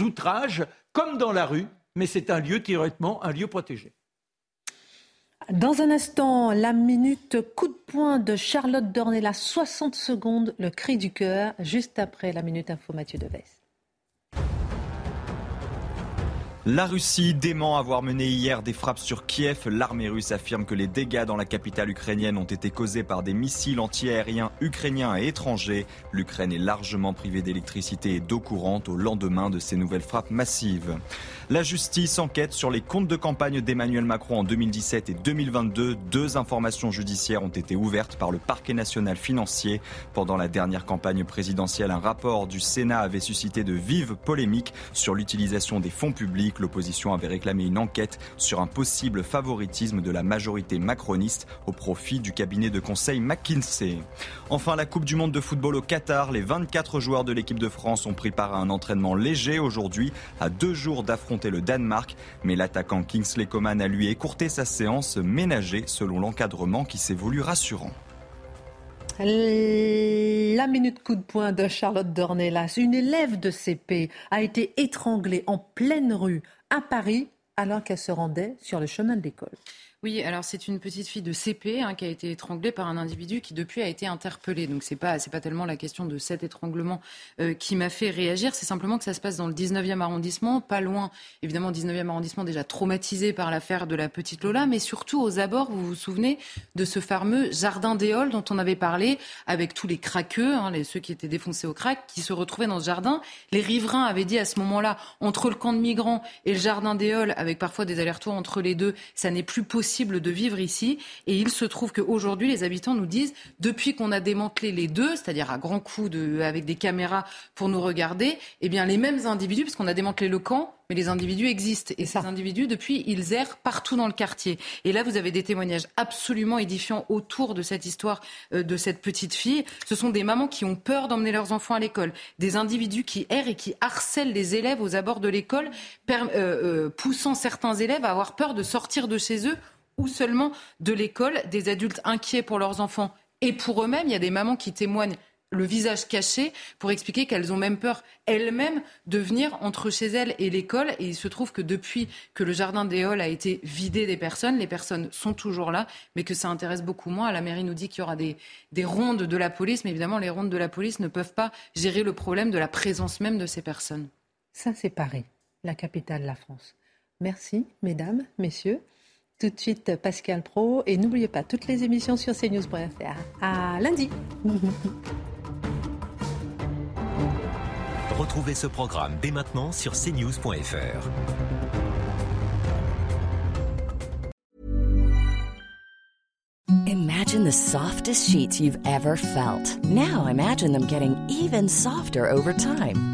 outrages, comme dans la rue. Mais c'est un lieu, théoriquement, un lieu protégé. Dans un instant, la minute coup de poing de Charlotte Dornella, 60 secondes, le cri du cœur, juste après la minute info Mathieu Deves. La Russie dément avoir mené hier des frappes sur Kiev. L'armée russe affirme que les dégâts dans la capitale ukrainienne ont été causés par des missiles antiaériens ukrainiens et étrangers. L'Ukraine est largement privée d'électricité et d'eau courante au lendemain de ces nouvelles frappes massives. La justice enquête sur les comptes de campagne d'Emmanuel Macron en 2017 et 2022. Deux informations judiciaires ont été ouvertes par le parquet national financier. Pendant la dernière campagne présidentielle, un rapport du Sénat avait suscité de vives polémiques sur l'utilisation des fonds publics l'opposition avait réclamé une enquête sur un possible favoritisme de la majorité macroniste au profit du cabinet de conseil McKinsey. Enfin, la Coupe du monde de football au Qatar, les 24 joueurs de l'équipe de France ont pris part à un entraînement léger aujourd'hui, à deux jours d'affronter le Danemark, mais l'attaquant Kingsley Coman a lui écourté sa séance ménagée selon l'encadrement qui s'est voulu rassurant. La minute coup de poing de Charlotte Dornelas. Une élève de CP a été étranglée en pleine rue à Paris alors qu'elle se rendait sur le chemin de l'école. Oui, alors c'est une petite fille de CP hein, qui a été étranglée par un individu qui depuis a été interpellé. Donc c'est pas pas tellement la question de cet étranglement euh, qui m'a fait réagir, c'est simplement que ça se passe dans le 19e arrondissement, pas loin évidemment 19e arrondissement déjà traumatisé par l'affaire de la petite Lola, mais surtout aux abords, vous vous souvenez de ce fameux jardin d'éole dont on avait parlé avec tous les craqueux, hein, les, ceux qui étaient défoncés au crack, qui se retrouvaient dans ce jardin. Les riverains avaient dit à ce moment-là entre le camp de migrants et le jardin d'éole, avec parfois des allers-retours entre les deux, ça n'est plus possible de vivre ici. Et il se trouve qu'aujourd'hui, les habitants nous disent, depuis qu'on a démantelé les deux, c'est-à-dire à grands coups de, avec des caméras pour nous regarder, eh bien les mêmes individus, parce qu'on a démantelé le camp, mais les individus existent. Et ces individus, depuis, ils errent partout dans le quartier. Et là, vous avez des témoignages absolument édifiants autour de cette histoire euh, de cette petite fille. Ce sont des mamans qui ont peur d'emmener leurs enfants à l'école, des individus qui errent et qui harcèlent les élèves aux abords de l'école, euh, euh, poussant certains élèves à avoir peur de sortir de chez eux ou seulement de l'école, des adultes inquiets pour leurs enfants et pour eux-mêmes. Il y a des mamans qui témoignent le visage caché pour expliquer qu'elles ont même peur elles-mêmes de venir entre chez elles et l'école. Et il se trouve que depuis que le jardin des Halles a été vidé des personnes, les personnes sont toujours là, mais que ça intéresse beaucoup moins. La mairie nous dit qu'il y aura des, des rondes de la police, mais évidemment, les rondes de la police ne peuvent pas gérer le problème de la présence même de ces personnes. Ça, c'est Paris, la capitale de la France. Merci, mesdames, messieurs. Tout de suite, Pascal Pro. Et n'oubliez pas, toutes les émissions sur cnews.fr. À lundi. *laughs* Retrouvez ce programme dès maintenant sur cnews.fr. Imagine the softest sheets you've ever felt. Now imagine them getting even softer over time.